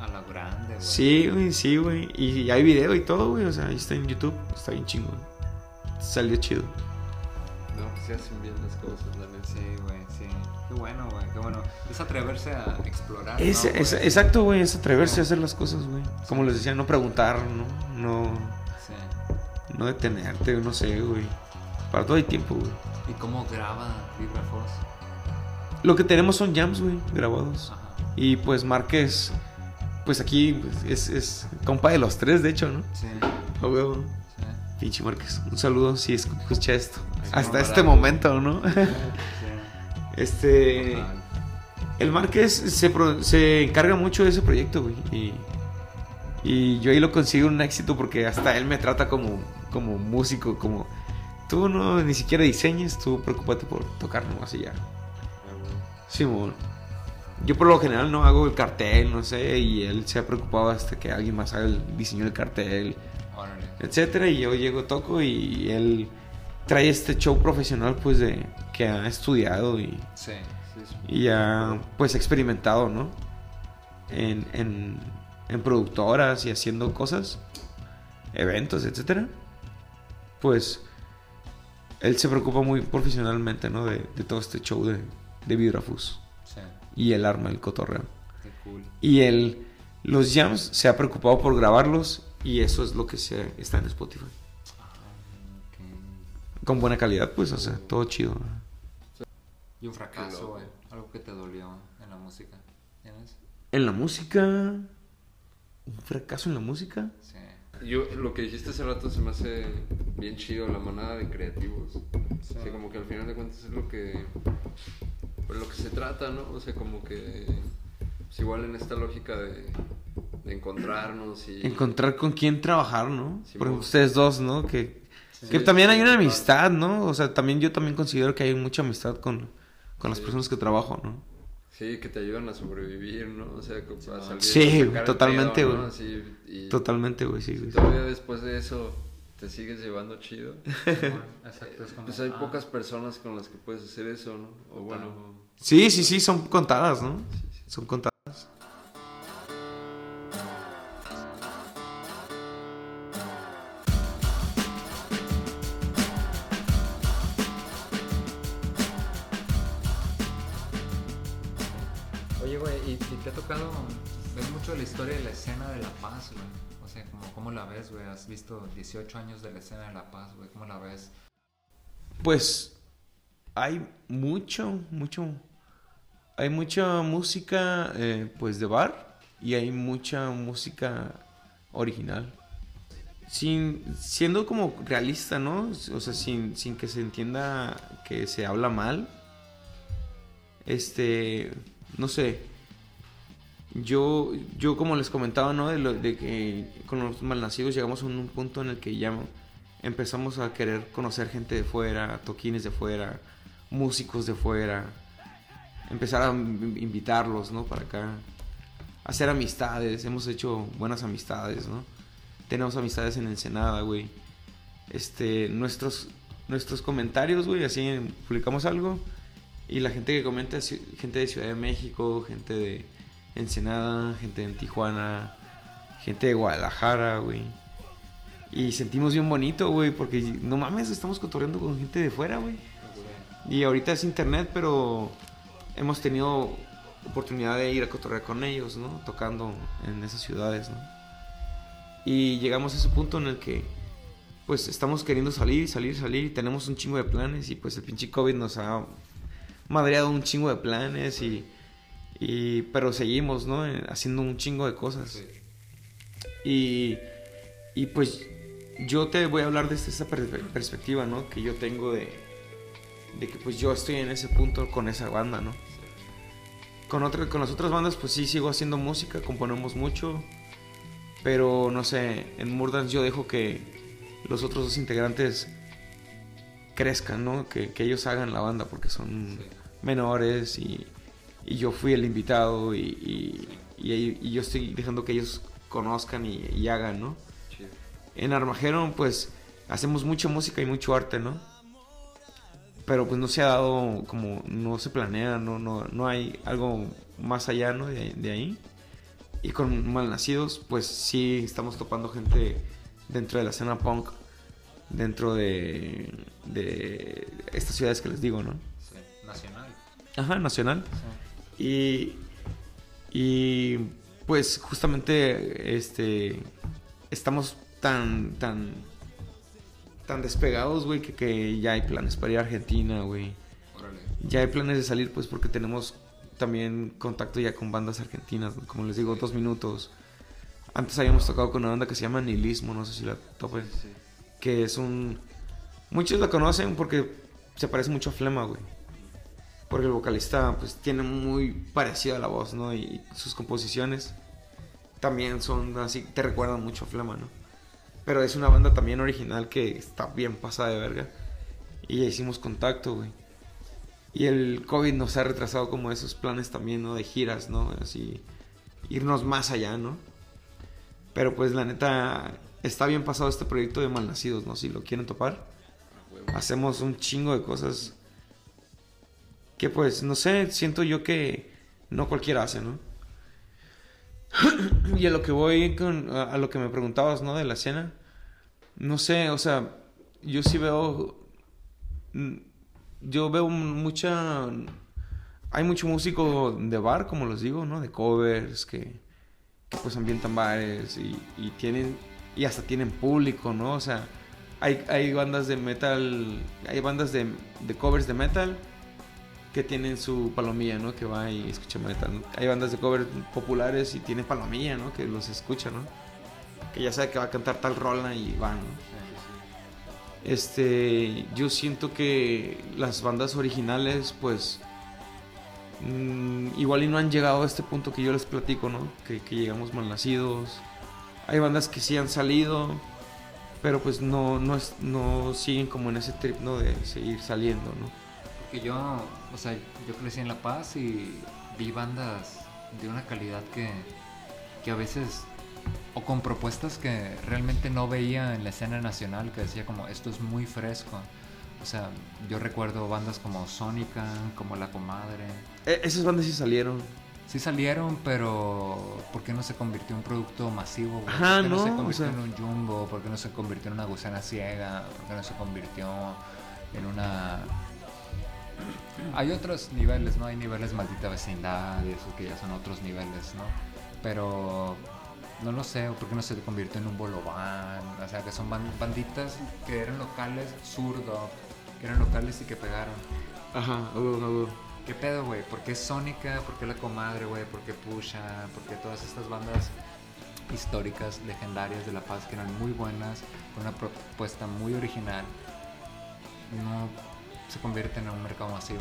A la grande, güey. Sí, güey, sí, güey. Y hay video y todo, güey. O sea, ahí está en YouTube. Está bien chingón. Salió chido. No, pues se hacen bien las cosas, la neta. Sí, güey. Qué bueno, güey, qué bueno. Es atreverse a explorar. Es, ¿no, es- güey? exacto, güey. Es atreverse a hacer las cosas, güey. Como les decía, no preguntar, ¿no? No, Sí. no detenerte, no sé, güey. Para todo hay tiempo, güey. ¿Y cómo graba Vibra Fuzz? Lo que tenemos son jams, güey, grabados. Ajá. Y pues Márquez, pues aquí pues, es, es compa de los tres, de hecho, ¿no? Sí, A huevo. sí. Pinche Márquez. Un saludo si escu- escucha esto. Hasta este momento, ¿no? [laughs] este. Total. El Márquez se, pro- se encarga mucho de ese proyecto, güey. Y, y yo ahí lo consigo un éxito porque hasta él me trata como, como músico, como. Tú no ni siquiera diseñes, tú preocúpate por tocar nomás y ya. Simón. Yo por lo general no hago el cartel, no sé, y él se ha preocupado hasta que alguien más haga el diseño del cartel, Órale. etcétera, y yo llego, toco y él trae este show profesional pues de que ha estudiado y, Sí. Sí, sí. y ha pues experimentado, ¿no? En, en, en productoras y haciendo cosas, eventos, etcétera. Pues él se preocupa muy profesionalmente, ¿no? De, de todo este show de, de Vibrafus. Y él arma el cotorreo. Qué cool. Y él, los jams, se ha preocupado por grabarlos y eso es lo que se, está en Spotify. Con buena calidad, pues, o sea, todo chido. Y un fracaso, güey. Algo que te dolió en la música. ¿Tienes? En la música... ¿Un fracaso en la música? Sí. Yo, lo que dijiste hace rato se me hace bien chido, la manada de creativos. O sea, como que al final de cuentas es lo que, por lo que se trata, ¿no? O sea, como que, pues igual en esta lógica de, de encontrarnos y... Encontrar con quién trabajar, ¿no? Sí, Por ustedes dos, ¿no? Que, Sí, que también hay una amistad, ¿no? O sea, también yo también considero que hay mucha amistad con, con las personas que trabajo, ¿no? Sí, que te ayudan a sobrevivir, ¿no? O sea, como a salir Sí, a totalmente, güey. ¿no? Así, y Totalmente, güey, sí, güey. todavía después de eso te sigues llevando chido. [laughs] Exacto, es como, Pues hay ah, pocas personas con las que puedes hacer eso, ¿no? O bueno, Sí, sí, sí, son contadas, ¿no? Son contadas. Escena de La Paz, güey? O sea, como, ¿cómo la ves, güey? Has visto 18 años de la escena de La Paz, güey. ¿Cómo la ves? Pues hay mucho, mucho. Hay mucha música, eh, pues, de bar y hay mucha música original. Sin, siendo como realista, ¿no? O sea, sin, sin que se entienda que se habla mal. Este, no sé. Yo, yo como les comentaba, ¿no? De, lo- de que con los malnacidos llegamos a un punto en el que ya empezamos a querer conocer gente de fuera, toquines de fuera, músicos de fuera, empezar a in- invitarlos, ¿no? Para acá, hacer amistades, hemos hecho buenas amistades, ¿no? Tenemos amistades en Ensenada, güey. Este, nuestros, nuestros comentarios, güey, así publicamos algo y la gente que comenta gente de Ciudad de México, gente de Ensenada, gente en Tijuana, gente de Guadalajara, güey. Y sentimos bien bonito, güey, porque no mames, estamos cotorreando con gente de fuera, güey. Y ahorita es internet, pero hemos tenido oportunidad de ir a cotorrear con ellos, ¿no? Tocando en esas ciudades, ¿no? Y llegamos a ese punto en el que, pues, estamos queriendo salir, salir, salir, y tenemos un chingo de planes, y pues el pinche COVID nos ha madreado un chingo de planes, y, y pero seguimos, ¿no? Eh, Haciendo un chingo de cosas. Y, y pues yo te voy a hablar desde esa per- perspectiva, ¿no? Que yo tengo de, de que pues yo estoy en ese punto con esa banda, ¿no? Con, otra, con las otras bandas pues sí sigo haciendo música, componemos mucho, pero no sé, en Murdance yo dejo que los otros dos integrantes crezcan, ¿no? Que, que ellos hagan la banda porque son menores y, y yo fui el invitado y, y, y- y yo estoy dejando que ellos conozcan y, hagan, ¿no? chido. En Armageddon, pues, hacemos mucha música y mucho arte, ¿no? Pero pues no se ha dado como, no se planea, no, no, no hay algo más allá, ¿no? De, de ahí. Y con Malnacidos, pues sí estamos topando gente dentro de la escena punk, dentro de, de estas ciudades que les digo, ¿no? Sí, nacional. Ajá, nacional. Sí. Y, y pues justamente este estamos tan tan tan despegados, güey, que, que ya hay planes para ir a Argentina, güey. Ya hay planes de salir, pues porque tenemos también contacto ya con bandas argentinas, como les digo, dos minutos. Antes habíamos tocado con una banda que se llama Nihilismo, no sé si la topen, Sí. que es un... Muchos la conocen porque se parece mucho a Flema, güey. Porque el vocalista pues tiene muy parecida a la voz, ¿no? Y sus composiciones también son así, te recuerdan mucho a Flema, ¿no? Pero es una banda también original que está bien pasada de verga. Y ya hicimos contacto, güey. Y el COVID nos ha retrasado como esos planes también, ¿no? De giras, ¿no? Así, irnos más allá, ¿no? Pero pues la neta, está bien pasado este proyecto de Malnacidos, ¿no? Si lo quieren topar. Hacemos un chingo de cosas que pues, no sé, siento yo que no cualquiera hace, ¿no? [clears throat] y a lo que voy con, a, lo que me preguntabas, ¿no? De la escena. No sé, o sea, yo sí veo, mm, yo veo mucha, hay mucho músico de bar, como les digo, ¿no? De covers, que, pues ambientan bares y, tienen, y hasta tienen público, ¿no? O sea, hay, hay bandas de metal, hay bandas de covers de metal que tienen su palomilla, ¿no? Que va y escucha metal. Hay bandas de covers populares y tienen palomilla, ¿no? Que los escucha, ¿no? Que ya sabe que va a cantar tal rola y van, ¿no? Este, yo siento que las bandas originales, pues, mm, igual y no han llegado a este punto que yo les platico, ¿no? Que, que llegamos malnacidos. Hay bandas que sí han salido, pero pues no, no, es- no siguen como en ese trip, ¿no? De seguir saliendo, ¿no? Porque yo, o sea, yo crecí en La Paz y vi bandas de una calidad que, que a veces, o con propuestas que realmente no veía en la escena nacional, que decía como, esto es muy fresco. O sea, yo recuerdo bandas como Sónica, como La Comadre. E- esas bandas sí salieron. Sí salieron, pero ¿por qué no se convirtió en un producto masivo? güey? Ajá, ¿Por qué no, se o convirtió sea- en un jumbo? ¿Por qué no se convirtió en una gusana ciega? ¿Por qué no se convirtió en una... Hay otros niveles, ¿no? Hay niveles maldita vecindad y eso que ya son otros niveles, ¿no? Pero no lo sé, ¿por qué no se convirtió en un bolobán? O sea, que son ban- banditas que eran locales, zurdo, que eran locales y que pegaron. Ajá, huevo, a huevo. ¿Qué pedo, güey? ¿Por qué Sónica? ¿Por qué La Comadre, güey? ¿Por qué Pusha? ¿Por qué todas estas bandas históricas, legendarias de La Paz que eran muy buenas, con una propuesta muy original, no se convierten en un mercado masivo?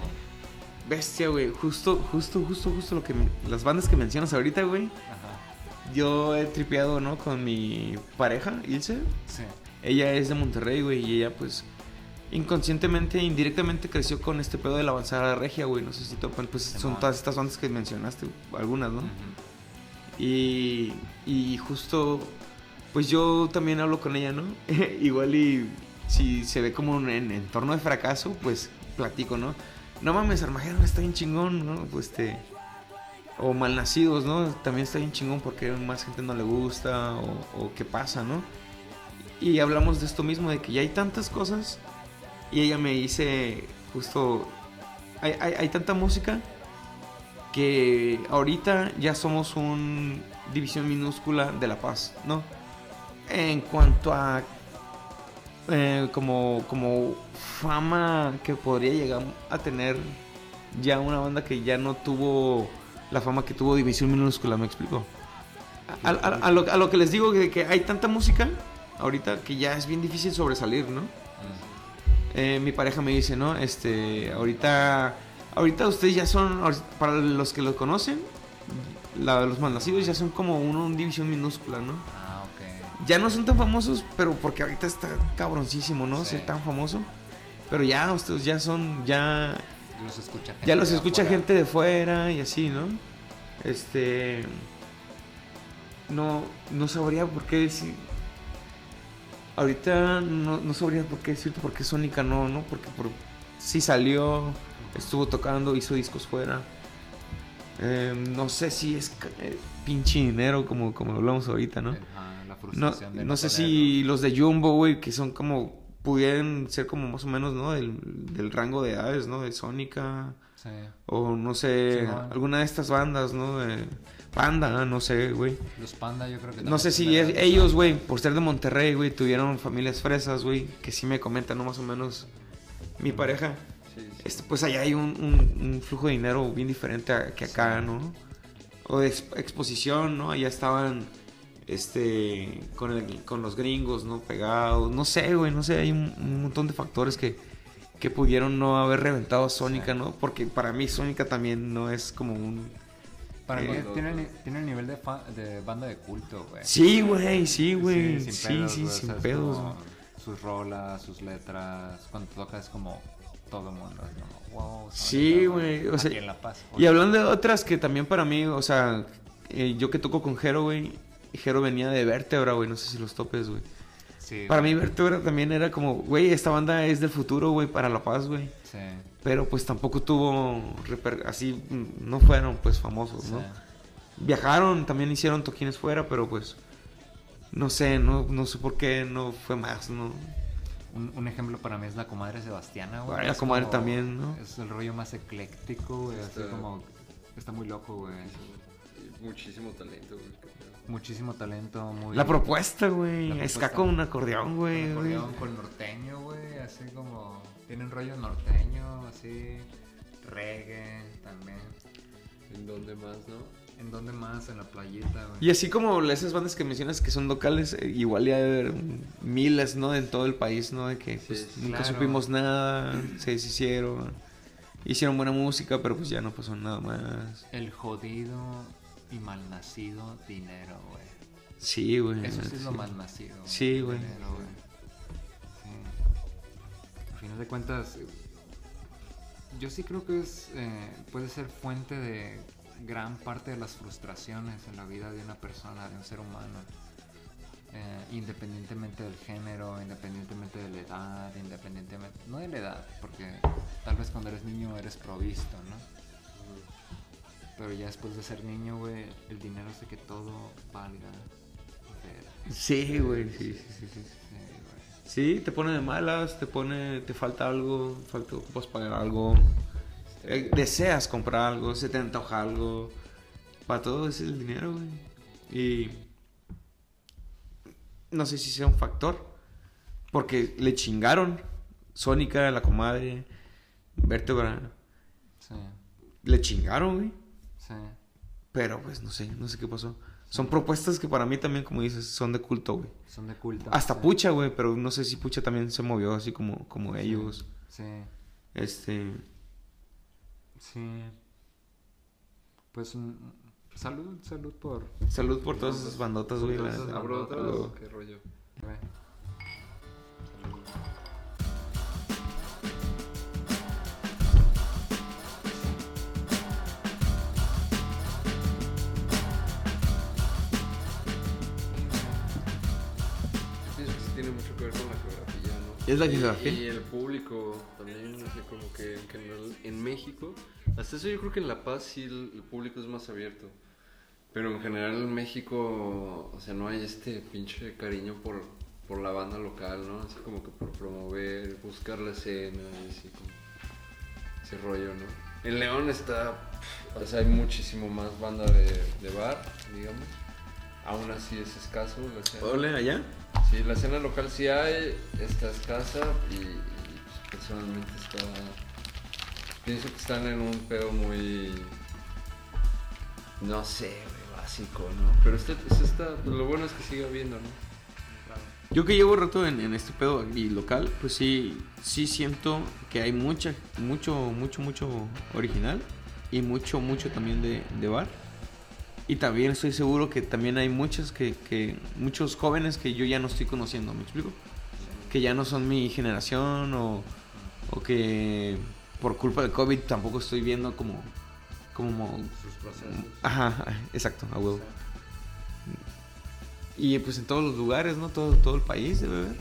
Bestia, güey. Justo, justo, justo, justo lo que... me- Las bandas que mencionas ahorita, güey. Ajá. Yo he tripeado, ¿no? Con mi pareja, Ilse. Sí. Ella es de Monterrey, güey. Y ella, pues... Inconscientemente, indirectamente creció con este pedo de la avanzada regia, güey. No sé si topan, pues son todas estas bandas que mencionaste, algunas, ¿no? Ujú. Y, y justo, pues yo también hablo con ella, ¿no? [laughs] Igual y si se ve como un en entorno de fracaso, pues platico, ¿no? No mames, Armageddon está bien chingón, ¿no? Pues este... O malnacidos, ¿no? También está bien chingón porque más gente no le gusta o, o qué pasa, ¿no? Y hablamos de esto mismo, de que ya hay tantas cosas. Y ella me dice, justo, hay, hay, hay tanta música que ahorita ya somos un división minúscula de La Paz, ¿no? En cuanto a eh, como, como fama que podría llegar a tener ya una banda que ya no tuvo la fama que tuvo división minúscula, ¿me explico? A, a- a lo, a lo que les digo de que hay tanta música ahorita que ya es bien difícil sobresalir, ¿no? Eh, mi pareja me dice, ¿no? Este, ahorita, ahorita ustedes ya son, para los que lo conocen, la- los malnacidos ya son como una, una división minúscula, ¿no? Ya no son tan famosos, pero porque ahorita está cabroncísimo, ¿no? Sí. Ser tan famoso. Pero ya, ustedes ya son, ya, Los escucha gente ya los de escucha afuera. gente de fuera y así, ¿no? Este, no, no sabría por qué decir. Ahorita no, no sabría por qué decirte por qué Sónica no, ¿no? Porque por, sí salió, estuvo tocando, hizo discos fuera. Eh, no sé si es eh, pinche dinero como, como lo hablamos ahorita, ¿no? Ajá, No, de no sé si los de Jumbo, güey, que son como, pudieran ser como más o menos, ¿no? Del, del rango de edades, ¿no? De Sónica, Sí. o no sé, alguna de estas bandas, ¿no? De Panda, no sé, güey. Los Panda yo creo que No sé si es- ellos, güey, por ser de Monterrey, güey, tuvieron familias fresas, güey, que sí me comentan, ¿no? Más o menos mi pareja. Sí. Este, pues allá hay un, un- un flujo de dinero bien diferente a- que acá, ¿no? O de ex- exposición, ¿no? Allá estaban este con, el- con los gringos, ¿no? Pegados. No sé, güey, no sé, hay un, un montón de factores que, que pudieron no haber reventado a Sónica. ¿no? Porque para mí Sónica también no es como un... Para mí Eh, tiene, el nivel de, banda de culto, güey. Sí, güey, sí, güey. Sí, sí, pedos, sin pedos. como Sus rolas, sus letras, cuando toca es como todo el mundo. como, wow, Sí, güey, o sea. Y hablando de otras que también para mí, o sea, eh, yo que toco con Jero, güey, Jero venía de Vértebra, güey, no sé si los topes, güey. Sí, Para güey, mí Vértebra también era como, güey, esta banda es del futuro, güey, para La Paz, güey. Sí, Pero pues tampoco tuvo, reper- así, no fueron pues famosos, ¿no? sí. Viajaron, también hicieron toquines fuera, pero pues, no sé, no, no sé por qué no fue más, ¿no? Un, un ejemplo para mí es la comadre Sebastiana, güey. La Es comadre como- también, ¿no? Es el rollo más ecléctico, güey. Así Está- como. Está muy loco, güey. Muchísimo talento, güey. Muchísimo talento, muy. La propuesta, güey, ska con un acordeón, Con güey. güey. acordeón, con norteño, güey. Así como. Tienen rollo norteño, así. Reggae también. ¿En dónde más, no? ¿En dónde más? En la playita, güey. Y así como esas bandas que mencionas que son locales, eh, igual ya haber miles, ¿no? En todo el país, ¿no? De que pues, nunca supimos nada, [clears throat] se deshicieron, hicieron buena música, pero pues ya no pasó nada más. El jodido y malnacido dinero, güey. Sí, güey. Eso sí es lo malnacido. Sí, güey. Dinero, güey. Sí. Al final de cuentas, yo sí creo que es eh, puede ser fuente de gran parte de las frustraciones en la vida de una persona, de un ser humano. Eh, independientemente del género, independientemente de la edad, independientemente... No de la edad, porque tal vez cuando eres niño eres provisto, ¿no? Pero ya después de ser niño, güey, el dinero hace que todo valga. Sí, güey, sí, sí, sí, sí. Sí, te pone de malas, te pone, te falta algo, falta, ocupas pagar algo, eh, deseas comprar algo, se te antoja algo, para todo es el dinero, güey. Y no sé si sea un factor, porque le chingaron Sónica, la comadre, Vértebra, Sí, le chingaron, güey. Sí. Pero pues no sé, no sé qué pasó. Son propuestas que para mí también, como dices, son de culto, güey. Son de culto. Hasta sí. Pucha, güey, pero no sé si Pucha también se movió así como, como ellos. Sí, Este. sí. Pues mm, salud, salud por... Salud por todas esas bandotas, güey. la- Entonces, la- ¿abrotas lo- o qué rollo? ¿Es la Y- el público también, así como que en general en México, hasta eso yo creo que en La Paz sí el, el público es más abierto. Pero en general en México, o sea, no hay este pinche cariño por, por la banda local, ¿no? Así como que por promover, buscar la escena, y así como ese rollo, ¿no? En León está, o sea, hay muchísimo más banda de, de bar, digamos. Aún así es escaso la escena. Ole, allá. Sí, la escena local sí hay, está escasa y, y, pues, personalmente está... Pienso que están en un pedo muy... No sé, güey, básico, ¿no? Pero este, este está... lo bueno es que sigue habiendo, ¿no? Yo que llevo rato en, en este pedo y local, pues sí, sí siento que hay mucha, mucho, mucho, mucho original y mucho, mucho también de, de bar. Y también estoy seguro que también hay muchos que, que, muchos jóvenes que yo ya no estoy conociendo, ¿me explico? Que ya no son mi generación o, o que por culpa del COVID tampoco estoy viendo como, como Sus procesos. Ajá, exacto, a huevo. Y pues en todos los lugares, ¿no? Todo, todo el país debe haber.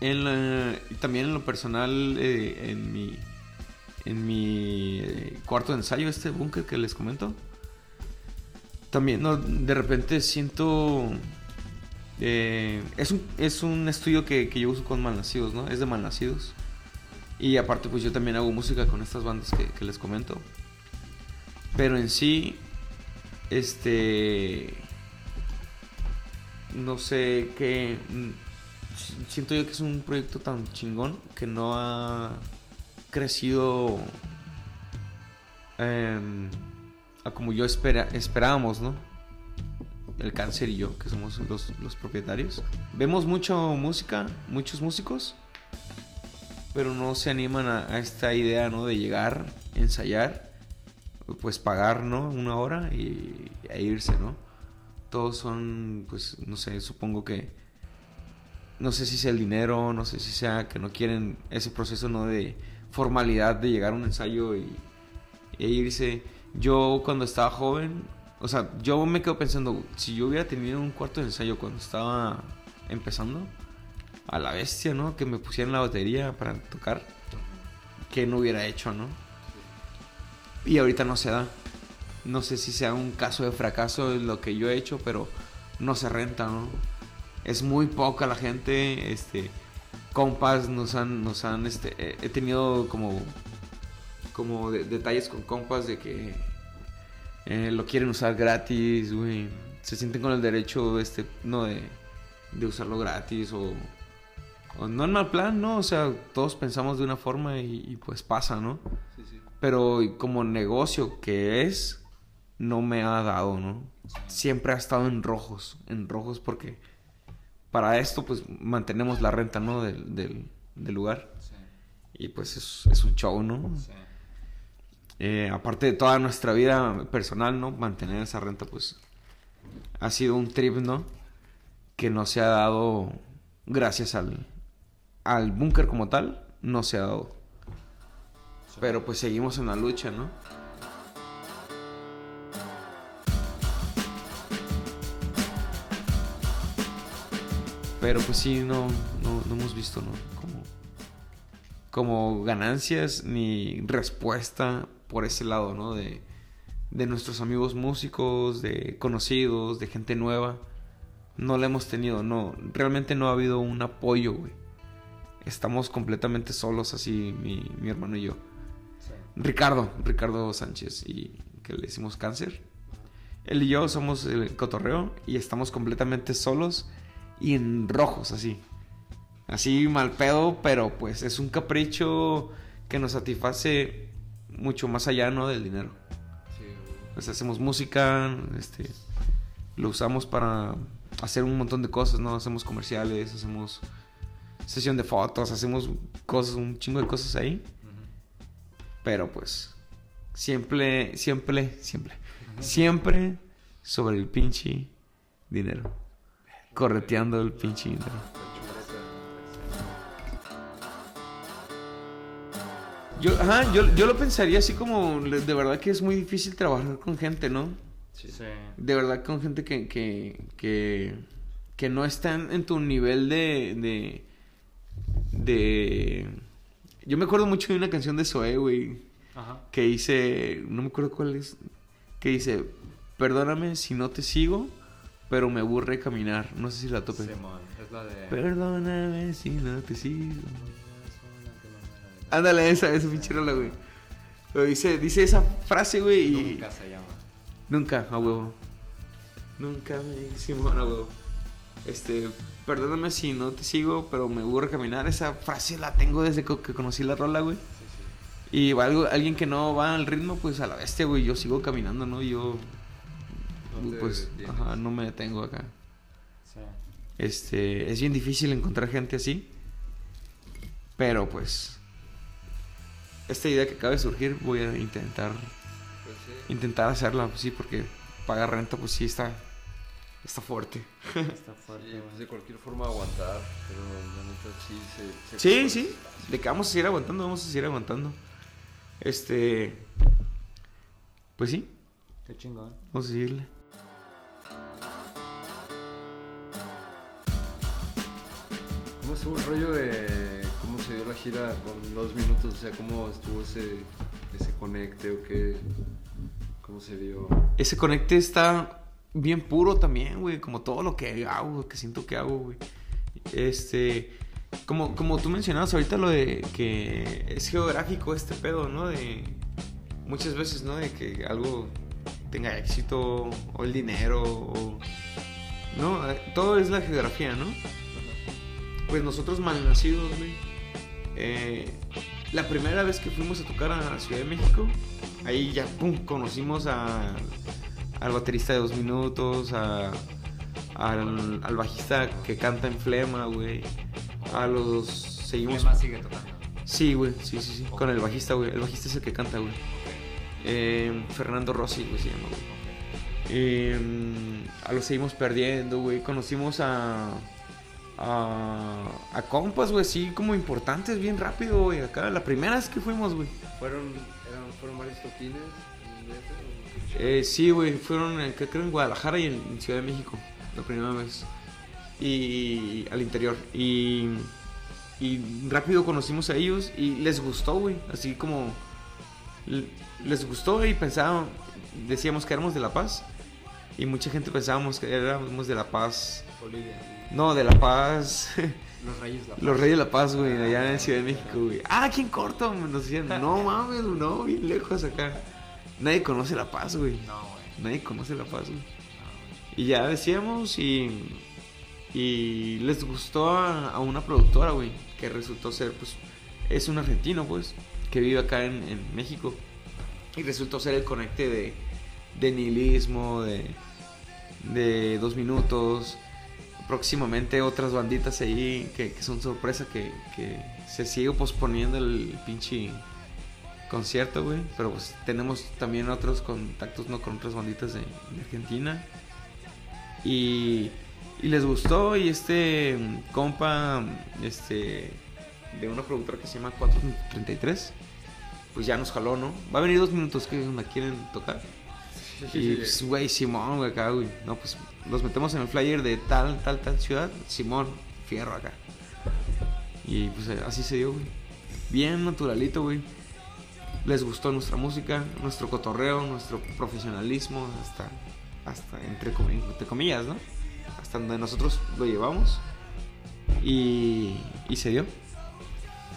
En la- también en lo personal, eh, en mi, en mi eh, cuarto de ensayo, este búnker que les comento, también ¿no? de repente siento... eh, es, un, es un estudio que, que yo uso con malnacidos, ¿no? Es de malnacidos. Y aparte pues yo también hago música con estas bandas que, que les comento. Pero en sí, este. No sé qué. mm, si- Siento yo que es un proyecto tan chingón que no ha crecido em, a como yo espera, esperábamos, ¿no? El cáncer y yo, que somos los, los propietarios. Vemos mucho música, muchos músicos, pero no se animan a, a esta idea, ¿no? De llegar, ensayar pues pagar, ¿no? Una hora y e irse, ¿no? Todos son, pues, no sé, supongo que, no sé si sea el dinero, no sé si sea que no quieren ese proceso, ¿no? De formalidad de llegar a un ensayo y, e irse. Yo cuando estaba joven, o sea, yo me quedo pensando, si yo hubiera tenido un cuarto de ensayo cuando estaba empezando, a la bestia, ¿no? Que me pusieran la batería para tocar, que no hubiera hecho, ¿no? Y ahorita no se da. No sé si sea un caso de fracaso lo que yo he hecho, pero no se renta, ¿no? Es muy poca la gente, este, compas nos han, nos han, este, he tenido como, como de- detalles con compas de que eh, lo quieren usar gratis, güey. Se sienten con el derecho, este, no de, de usarlo gratis o, o no en mal plan, ¿no? O sea, todos pensamos de una forma y, y pues pasa, ¿no? Sí, sí. Pero como negocio que es, no me ha dado, ¿no? Siempre ha estado en rojos, en rojos porque para esto pues mantenemos la renta, ¿no? Del, del, del lugar. Sí, Y pues es, es un show, ¿no? sí. Eh, aparte de toda nuestra vida personal, ¿no? Mantener esa renta, pues, ha sido un trip, ¿no? Que no se ha dado gracias al, al búnker como tal, no se ha dado. Pero pues seguimos en la lucha, ¿no? Pero pues sí, no, no, no hemos visto, ¿no? Como, como ganancias ni respuesta por ese lado, ¿no? De, de nuestros amigos músicos, de conocidos, de gente nueva. No la hemos tenido, no. Realmente no ha habido un apoyo, güey. Estamos completamente solos así, mi, mi hermano y yo. Ricardo, Ricardo Sánchez, y que le decimos cáncer. Él y yo somos el cotorreo y estamos completamente solos y en rojos, así. Así mal pedo, pero pues es un capricho que nos satisface mucho más allá, ¿no? Del dinero. Sí. Pues hacemos música, este, lo usamos para hacer un montón de cosas, ¿no? Hacemos comerciales, hacemos sesión de fotos, hacemos cosas, un chingo de cosas ahí. Pero pues, siempre, siempre, siempre, siempre sobre el pinche dinero. Correteando el pinche dinero. Yo, ajá, yo, yo lo pensaría así como, de verdad que es muy difícil trabajar con gente, ¿no? Sí. Sí. De verdad con gente que, que, que, que no están en tu nivel de, de, de... Yo me acuerdo mucho de una canción de Zoé, güey, Ajá. que dice, no me acuerdo cuál es, que dice, perdóname si no te sigo, pero me aburre caminar. No sé si la tope. Simón, es la de... Perdóname si no te sigo. Ándale, esa, esa pinche rola, güey. Pero dice, dice esa frase, güey, y... Nunca se llama. Nunca, a huevo. Nunca me Simón, a huevo. Este, perdóname si no te sigo, pero me aburre caminar. Esa frase la tengo desde que conocí la rola, güey. Y algo, alguien que no va al ritmo, pues a la bestia, güey. Yo sigo caminando, ¿no? Yo, No pues, detienes. ajá, no me detengo acá. Sí. Este, es bien difícil encontrar gente así. Pero pues, esta idea que acaba de surgir, voy a intentar, Pues sí. intentar hacerla, pues sí, porque pagar renta, pues sí está, está fuerte. [laughs] Está fuerte, Sí, pues de cualquier forma aguantar, pero la neta sí se... se Sí, sí, de que vamos a seguir aguantando, vamos a seguir aguantando. Este, pues sí, Qué chingón. vamos a seguirle. ¿Cómo estuvo el rollo de la gira con dos minutos? O sea, ¿cómo estuvo ese, ese conecte o qué? ¿Cómo se dio? Ese conecte está bien puro también, güey. Como todo lo que hago, que siento que hago, güey. Este. Como, como tú mencionabas ahorita lo de que es geográfico este pedo, ¿no? De. Muchas veces, ¿no? De que algo tenga éxito, o el dinero, o. No, Eh, todo es la geografía, ¿no? Pues nosotros malnacidos, güey. Eh, la primera vez que fuimos a tocar a la Ciudad de México, ahí ya, pum, conocimos a, al baterista de dos minutos, a, al, al bajista que canta en Flema, güey. A los... Seguimos... Flema sigue tocando. Sí, güey, sí, sí, sí. Con el bajista, güey. El bajista es el que canta, güey. Eh, Fernando Rossi, güey, se llama, güey. Eh, a los seguimos perdiendo, güey. Conocimos a. A, a compas, güey, sí, como importantes, bien rápido, güey. Acá, la primera vez que fuimos, güey. ¿Fueron, eran, ¿Fueron varios toquines? Eh, sí, güey, fueron, creo en Guadalajara y en, Ciudad de México, la primera vez. Y al interior. Y, y rápido conocimos a ellos y les gustó, güey. Así como les gustó y pensaban, decíamos que éramos de La Paz. Y mucha gente pensábamos que éramos de La Paz. Bolivia. No, de La Paz. [laughs] Los Reyes La Paz. Los Reyes de La Paz, güey, allá en Ciudad de México, güey. Ah, ¿quién corto? Nos decían, no [laughs] mames, no, bien lejos acá. Nadie conoce La Paz, güey. No, güey. Nadie conoce La Paz, güey. No, güey. Y ya decíamos y. Y les gustó a, a una productora, güey. Que resultó ser, pues. Es un argentino, pues. Que vive acá en, en México. Y resultó ser el conecte de. De nihilismo, de. De dos minutos. Próximamente otras banditas ahí que, que son sorpresa que, que se sigue posponiendo el pinche concierto, güey. Pero pues tenemos también otros contactos, ¿no? Con otras banditas de, de Argentina. Y, y les gustó. Y este mm, compa, este, de una productora que se llama 433, pues ya nos jaló, ¿no? Va a venir dos minutos que donde quieren tocar. Y pues, güey, Simón, güey, acá, güey. No, pues nos metemos en el flyer de tal, tal, tal ciudad. Simón, fierro acá. Y pues eh, así se dio, güey. Bien naturalito, güey. Les gustó nuestra música, nuestro cotorreo, nuestro profesionalismo, hasta, hasta entre, comi- entre comillas, ¿no? Hasta donde nosotros lo llevamos. Y, y se dio.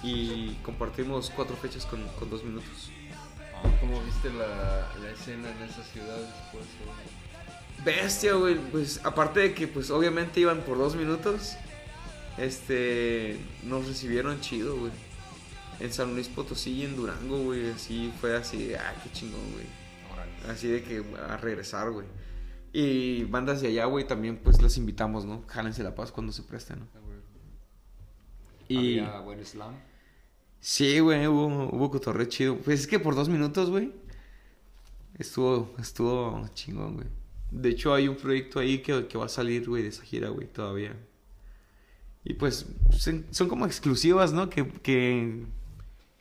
Y compartimos cuatro fechas con, con dos minutos. ¿Cómo viste la, la escena en esa ciudad después? güey? Bestia, güey. Pues aparte de que, pues obviamente iban por dos minutos, este, nos recibieron chido, güey. En San Luis Potosí y en Durango, güey. Así fue así de, ah, qué chingón, güey. Así de que a regresar, güey. Y bandas de allá, güey, también pues las invitamos, ¿no? Jálense la paz cuando se presten, ¿no? Y Había buen slam. sí, güey, hubo, hubo cotorreo chido. Pues es que por dos minutos, güey, estuvo, estuvo chingón, güey. De hecho, hay un proyecto ahí que, que va a salir, güey, de esa gira, güey, todavía. Y pues son, como exclusivas, ¿no? Que, que,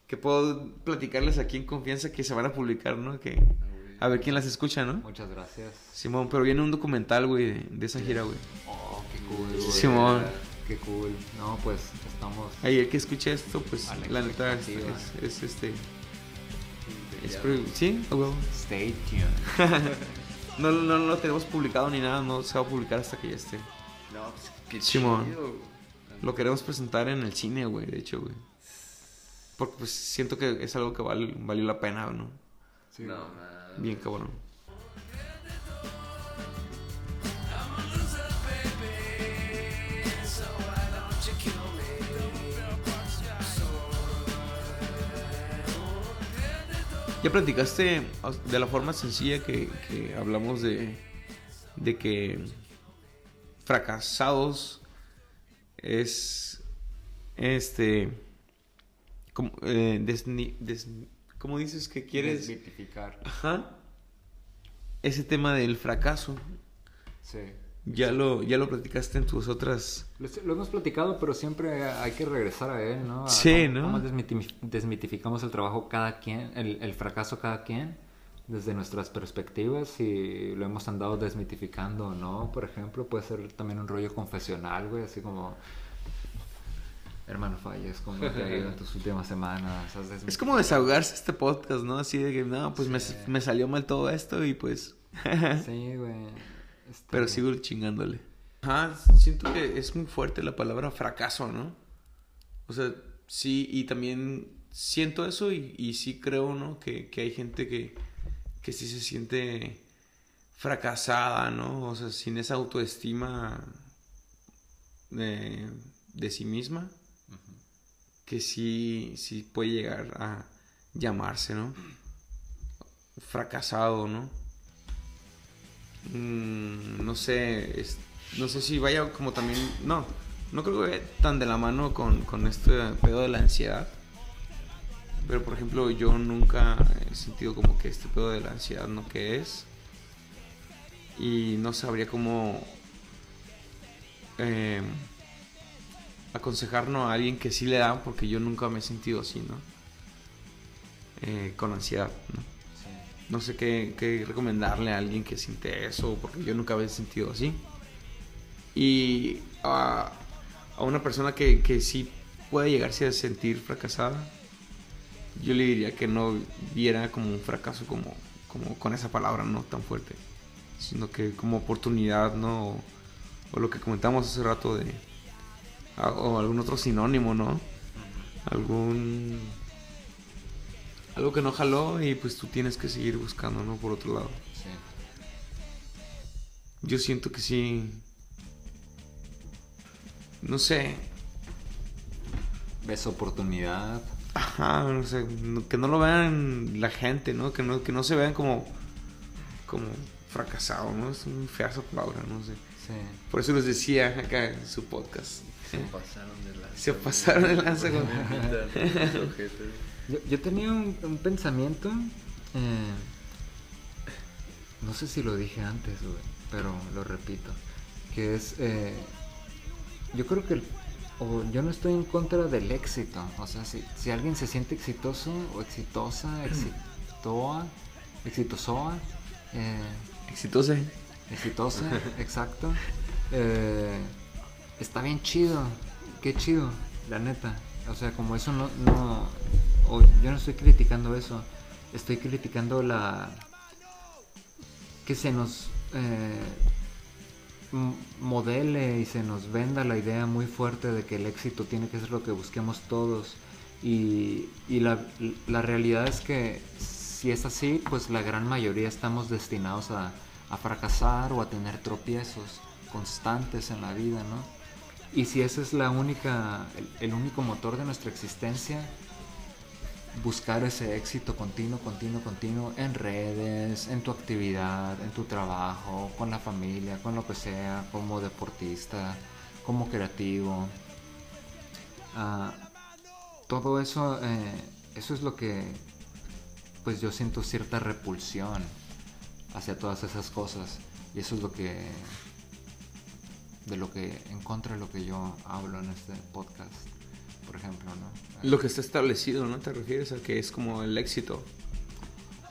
que puedo platicarles aquí en confianza que se van a publicar, ¿no? Que a ver quién las escucha, ¿no? Muchas gracias. Simón, pero viene un documental, güey, de, de esa gira, güey. Oh, qué cool, güey. Simón. Qué cool. No, pues estamos. Ahí el que escuche esto, pues la la neta es, expectativa. es- es, este... es sí, huevo. Stay tuned. [laughs] No, no, no lo tenemos publicado ni nada, no se va a publicar hasta que ya esté. No, pues qué Simón. chido. Lo queremos presentar en el cine, güey, de hecho, güey. Porque pues siento que es algo que vale, valió la pena, ¿no? No, man. Bien cabrón. Ya platicaste de la forma sencilla que, que hablamos de, de que fracasados es este como eh, desni- des- ¿cómo dices que quieres Desmitificar. Ajá. Ese tema del fracaso, Sí. Ya lo, ya lo platicaste en tus otras... Lo, lo hemos platicado, pero siempre hay que regresar a él, ¿no? A Sí, cómo- ¿no? cómo desmiti- desmitificamos el trabajo cada quien, el, el fracaso cada quien, desde nuestras perspectivas y lo hemos andado desmitificando, ¿no? Por ejemplo, puede ser también un rollo confesional, güey, así como... Hermano, falles, ¿cómo te ha ido en tus últimas semanas? Has Es como desahogarse este podcast, ¿no? Así de que, no, pues me- me, salió mal todo esto y pues... Sí, güey. Este, Pero sigo chingándole. Ajá, siento que es muy fuerte la palabra fracaso, ¿no? O sea, sí, y también siento eso y, y sí creo, ¿no? Que, que hay gente que, que sí se siente fracasada, ¿no? O sea, sin esa autoestima de, de sí misma, que sí, sí puede llegar a llamarse, ¿no? Fracasado, ¿no? Mm, no sé, no sé si vaya como también, no, no creo que vaya tan de la mano con, con este pedo de la ansiedad. Pero por ejemplo, yo nunca he sentido como que este pedo de la ansiedad no que es. Y no sabría cómo eh, aconsejarnos a alguien que sí le da, porque yo nunca me he sentido así, ¿no? Eh, con ansiedad, ¿no? No sé qué, recomendarle a alguien que siente eso, porque yo nunca había sentido así. Y a, a una persona que, que sí puede llegarse a sentir fracasada, yo le diría que no viera como un fracaso como, como con esa palabra no tan fuerte, sino que como oportunidad, ¿no? O, lo que comentamos hace rato de... o algún otro sinónimo, ¿no? Algún algo que no jaló y pues tú tienes que seguir buscando, ¿no? Por otro lado. Sí. Yo siento que sí. No sé. Ves oportunidad. Ajá, no sé. que no lo vean la gente, ¿no? Que no, que no se vean como. como fracasado, ¿no? Es muy fea esa palabra, no sé. Sí. Por eso les decía acá en su podcast. Se pasaron de lanza. Se pasaron de lanza con-. [laughs] [laughs] Yo, yo tenía un, un pensamiento, eh, no sé si lo dije antes, güey, pero lo repito, que es, eh, yo creo que, el- o yo no estoy en contra del éxito, o sea, si, si alguien se siente exitoso o exitosa, [clears throat] exitoa, exitosoa, eh, Exitosa. exitosa, [laughs] exacto. Eh, está bien chido, qué chido, la neta. O sea, como eso no, no, o yo no estoy criticando eso, estoy criticando la, que se nos eh, modele y se nos venda la idea muy fuerte de que el éxito tiene que ser lo que busquemos todos. Y, y la, la realidad es que si es así, pues la gran mayoría estamos destinados a, a fracasar o a tener tropiezos constantes en la vida, ¿no? Y si ese es la única, el único motor de nuestra existencia, buscar ese éxito continuo, continuo, continuo en redes, en tu actividad, en tu trabajo, con la familia, con lo que sea, como deportista, como creativo. Ah, todo eso, eh, eso es lo que, pues yo siento cierta repulsión hacia todas esas cosas. Y eso es lo que, de lo que, en contra de lo que yo hablo en este podcast, por ejemplo, ¿no? Lo que está establecido, ¿no? ¿Te refieres a que es como el éxito?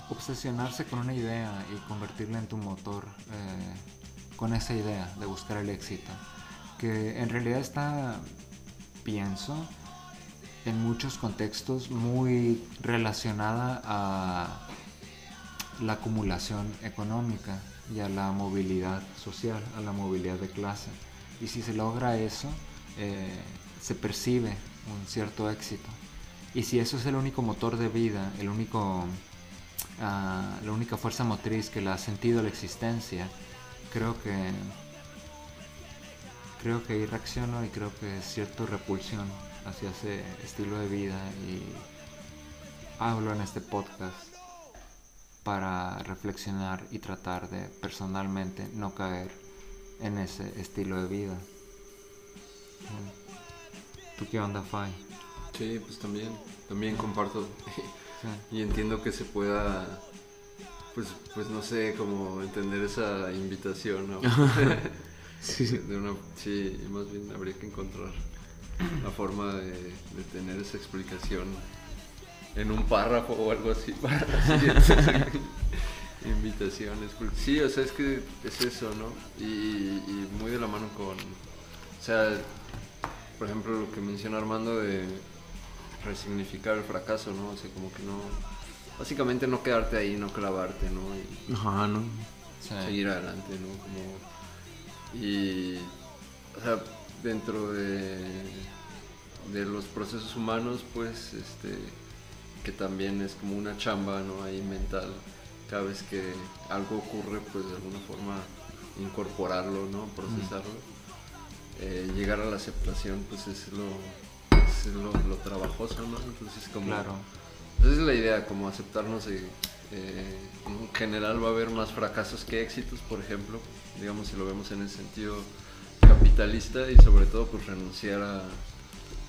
obsesionarse con una idea y convertirla en tu motor eh, con esa idea de buscar el éxito que en realidad está pienso en muchos contextos muy relacionada a la acumulación económica y a la movilidad social, a la movilidad de clase. Y si se logra eso, eh, se percibe un cierto éxito. Y si eso es el único motor de vida, el único, ah, la única fuerza motriz que le ha sentido la existencia, creo que creo que ahí reacciono y creo que es cierta repulsión hacia ese estilo de vida y hablo en este podcast para reflexionar y tratar de personalmente no caer en ese estilo de vida. ¿Tú qué onda, Fai? Sí, pues también, también comparto. Sí. [laughs] y entiendo que se pueda, pues, pues no sé, como entender esa invitación, ¿no? [laughs] Sí, sí. De una, sí, más bien habría que encontrar la forma de, de tener esa explicación en un párrafo o algo así para [laughs] invitaciones. Porque sí, o sea, es que es eso, ¿no? Y, y muy de la mano con, o sea, por ejemplo, lo que menciona Armando de resignificar el fracaso, ¿no? O sea, como que no, básicamente no quedarte ahí, no clavarte, ¿no? Y, Ajá, ¿no? Sí. seguir adelante, ¿no? Como, y, o sea, dentro de, de los procesos humanos, pues, este, que también es como una chamba, ¿no? Ahí mental, cada vez que algo ocurre, pues, de alguna forma incorporarlo, ¿no? Procesarlo. Eh, llegar a la aceptación, pues, es lo, es lo, lo trabajoso, ¿no? Entonces, como... Claro. Esa es la idea, como aceptarnos de, eh, en general va a haber más fracasos que éxitos, por ejemplo, digamos si lo vemos en el sentido capitalista y sobre todo pues renunciar a,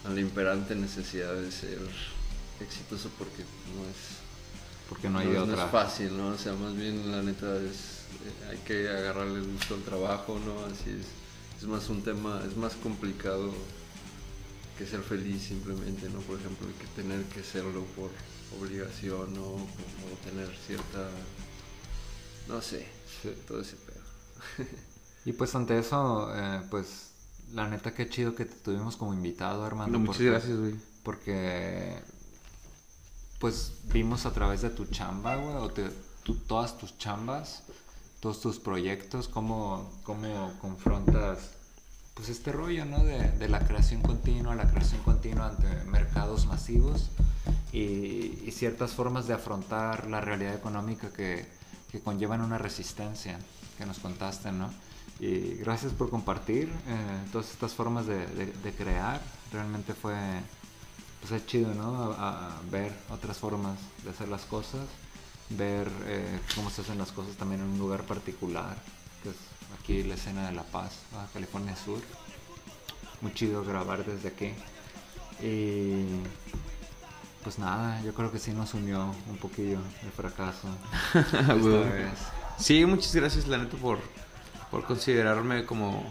a la imperante necesidad de ser exitoso porque no es, Porque no hay no es- no otra. es fácil, ¿no? O sea, más bien la neta es, eh, hay que agarrarle el gusto al trabajo, ¿no? Así es, es más un tema, es más complicado que ser feliz simplemente, ¿no? Por ejemplo, que tener que serlo por obligación, ¿no? O, o tener cierta, no sé, todo ese pedo. Y pues ante eso, eh, pues la neta que chido que te tuvimos como invitado, Armando. No, muchas porque- gracias, güey. Porque pues vimos a través de tu chamba, güey, o te- tu- todas tus chambas, todos tus proyectos, cómo, cómo confrontas pues este rollo, ¿no? De, de la creación continua, la creación continua ante mercados masivos y, y ciertas formas de afrontar la realidad económica que, que conllevan una resistencia que nos contaste, ¿no? Y gracias por compartir eh, todas estas formas de, de- de crear. Realmente fue, pues es chido, ¿no? A, a ver otras formas de hacer las cosas, ver eh, cómo se hacen las cosas también en un lugar particular, que es aquí la escena de La Paz, Baja California Sur. Muy chido grabar desde aquí. Y pues nada, yo creo que sí nos unió un poquillo el fracaso. [laughs] esta Güey. vez. Sí, muchas gracias, la neta, por, por considerarme como...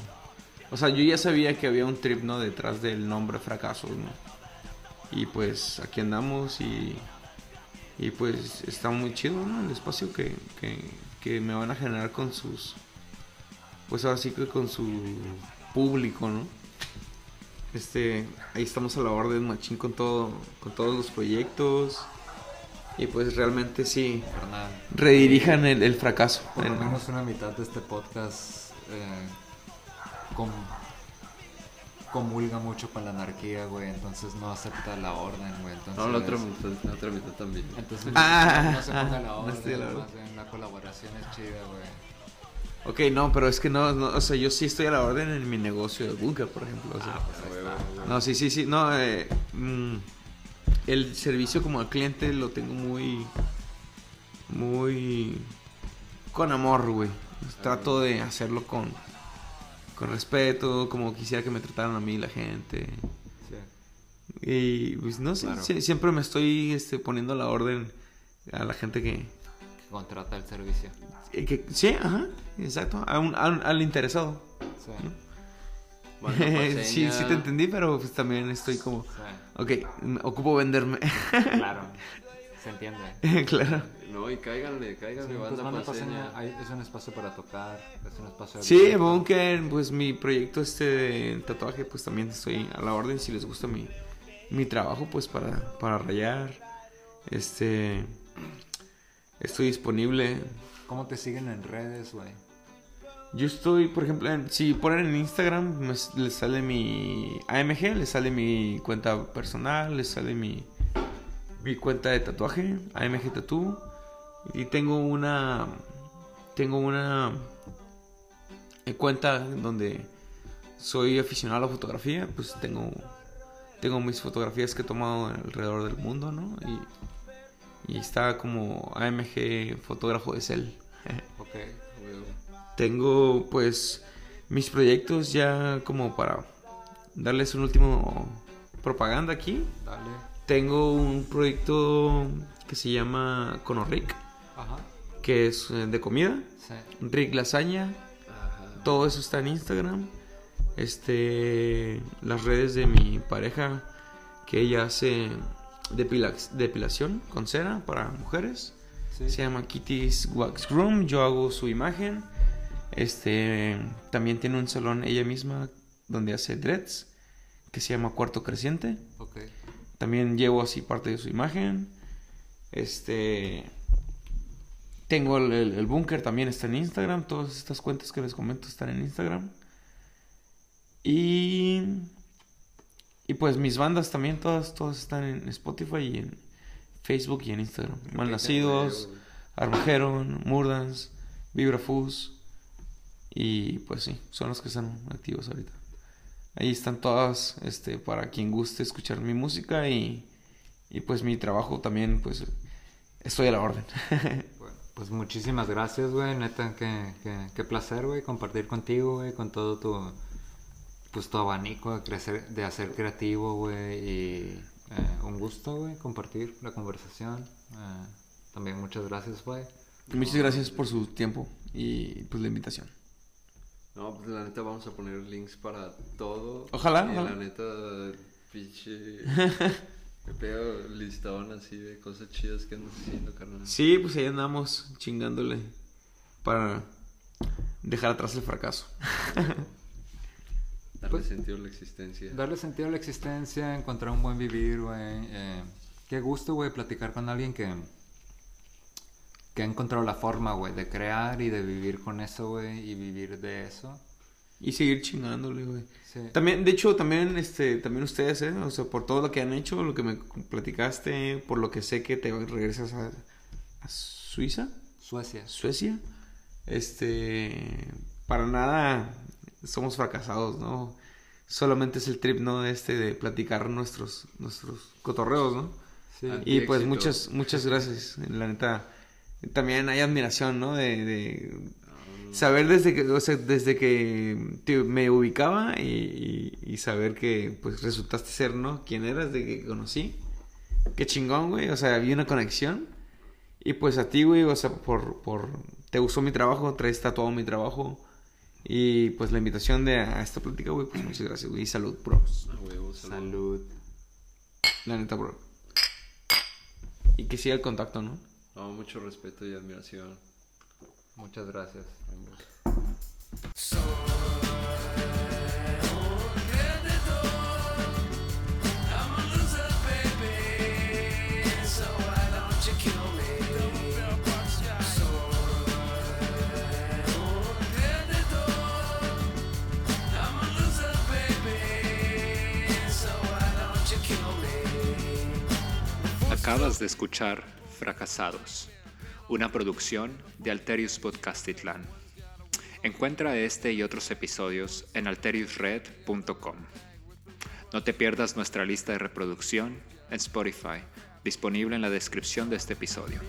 O sea, yo ya sabía que había un trip, ¿no? Detrás del nombre fracaso, ¿no? Y pues aquí andamos y... Y pues está muy chido, ¿no? El espacio que, que, que me van a generar con sus... Pues ahora sí que con su público, ¿no? Este, ahí estamos a la orden, machín, con todo, con todos los proyectos. Y pues realmente sí, redirijan el, el fracaso. Por lo En- menos una mitad de este podcast eh, com- comulga mucho con la anarquía, güey. Entonces no acepta la orden, güey. Entonces, No, la otra mitad, la otra mitad también. Entonces Ah, no se ponga [laughs] ah, la no orden, a la más bien la colaboración es chida, güey. Ok, no, pero es que no, no, o sea, yo sí estoy a la orden en mi negocio de Vulca, por ejemplo. o sea. Ah, pues ahí está. No, sí, sí, sí. No, eh, mm, el servicio como al cliente lo tengo muy. Muy. Con amor, güey. Trato de hacerlo con. Con respeto, como quisiera que me trataran a mí la gente. Sí. Y pues no sé, Claro. siempre me estoy este, poniendo a la orden a la gente que. Que contrata el servicio. eh, que sí, ajá, exacto. a un- a un- al interesado. Sí. Manda [laughs] pa' sí, sí te entendí, pero pues también estoy como. Sí. Ok, me ocupo venderme. Claro. [laughs] Se entiende. claro. No, y cáiganle, cáiganle, Sí, pues banda banda paseña. paseña, hay- es un espacio para tocar, es un espacio Sí, abierto. Bunker, pues mi proyecto este de tatuaje, pues también estoy a la orden si les gusta mi, mi trabajo, pues para, para rayar. Este. Estoy disponible. ¿Cómo te siguen en redes, güey? Yo estoy, por ejemplo, en- si ponen en Instagram, me les sale mi AMG, les sale mi cuenta personal, les sale mi, mi cuenta de tatuaje, AMG Tattoo. Y tengo una. Tengo una. eh, cuenta donde soy aficionado a la fotografía, pues tengo. Tengo mis fotografías que he tomado alrededor del mundo, ¿no? Y, y está como AMG fotógrafo de cel. [laughs] Ok. Tengo pues mis proyectos ya como para darles un último propaganda aquí. Dale. Tengo un proyecto que se llama Conorric, Ajá. que es eh, de comida. Sí. Rick Lasaña, Ajá. todo eso está en Instagram. Este, las redes de mi pareja, que ella hace depila- depilación con cera para mujeres. Sí. Se llama Kitty's Wax Room. Yo hago su imagen. Este también tiene un salón ella misma donde hace dreads que se llama Cuarto Creciente. También llevo así parte de su imagen. Este tengo el, el- el búnker también está en Instagram. Todas estas cuentas que les comento están en Instagram. Y y pues mis bandas también todas todas están en Spotify y en Facebook y en Instagram. Malnacidos. Huevo. Armageddon, Murdance, Vibrafus y pues sí, son los que están activos ahorita. Ahí están todas, este, para quien guste escuchar mi música y, y pues mi trabajo también, pues estoy a la orden. [laughs] Pues muchísimas gracias, güey. Neta, qué, qué, qué placer, güey, compartir contigo, güey, con todo tu, pues, tu abanico de, crecer, de hacer creativo, güey. Y eh, un gusto, güey, compartir la conversación. Eh, también muchas gracias, güey. Muchas gracias por su tiempo y pues la invitación. No, pues la neta vamos a poner links para todo. Ojalá, Y ojalá. la neta, pinche. [laughs] Me pego listón así de cosas chidas que andas haciendo, carnal. Sí, pues ahí andamos chingándole para dejar atrás el fracaso. [laughs] Darle Pues- sentido a la existencia. Darle sentido a la existencia, encontrar un buen vivir, güey. Eh, qué gusto, güey, platicar con alguien que, que ha encontrado la forma, güey, de crear y de vivir con eso, güey, y vivir de eso. Y seguir chingándole, güey. Sí. También, de hecho, también, este, también ustedes, ¿eh? O sea, por todo lo que han hecho, lo que me platicaste, por lo que sé que te regresas a, a Suiza, Suecia. Suecia, este, para nada somos fracasados, ¿no? Solamente es el trip, ¿no? Este, de platicar nuestros, nuestros cotorreos, ¿no? Sí. Y pues éxito. muchas, muchas gracias, la neta. También hay admiración, ¿no? De, de saber desde que, o sea, desde que te- me ubicaba y, y- y saber que pues resultaste ser, ¿no? Quién eras, de que conocí. Qué chingón, güey. O sea, había una conexión. Y pues a ti, güey, o sea, por, por... Te gustó mi trabajo, traes tatuado mi trabajo. Y pues la invitación de a esta plática, güey, pues muchas gracias, güey. Y salud, bro. Huevo, salud. Salud. La neta, bro. Y que siga el contacto, ¿no? No, mucho respeto y admiración. Muchas gracias. Acabas de escuchar Fracasados una producción de Alterius Podcastitlán. Encuentra este y otros episodios en alteriusred.com. No te pierdas nuestra lista de reproducción en Spotify, disponible en la descripción de este episodio.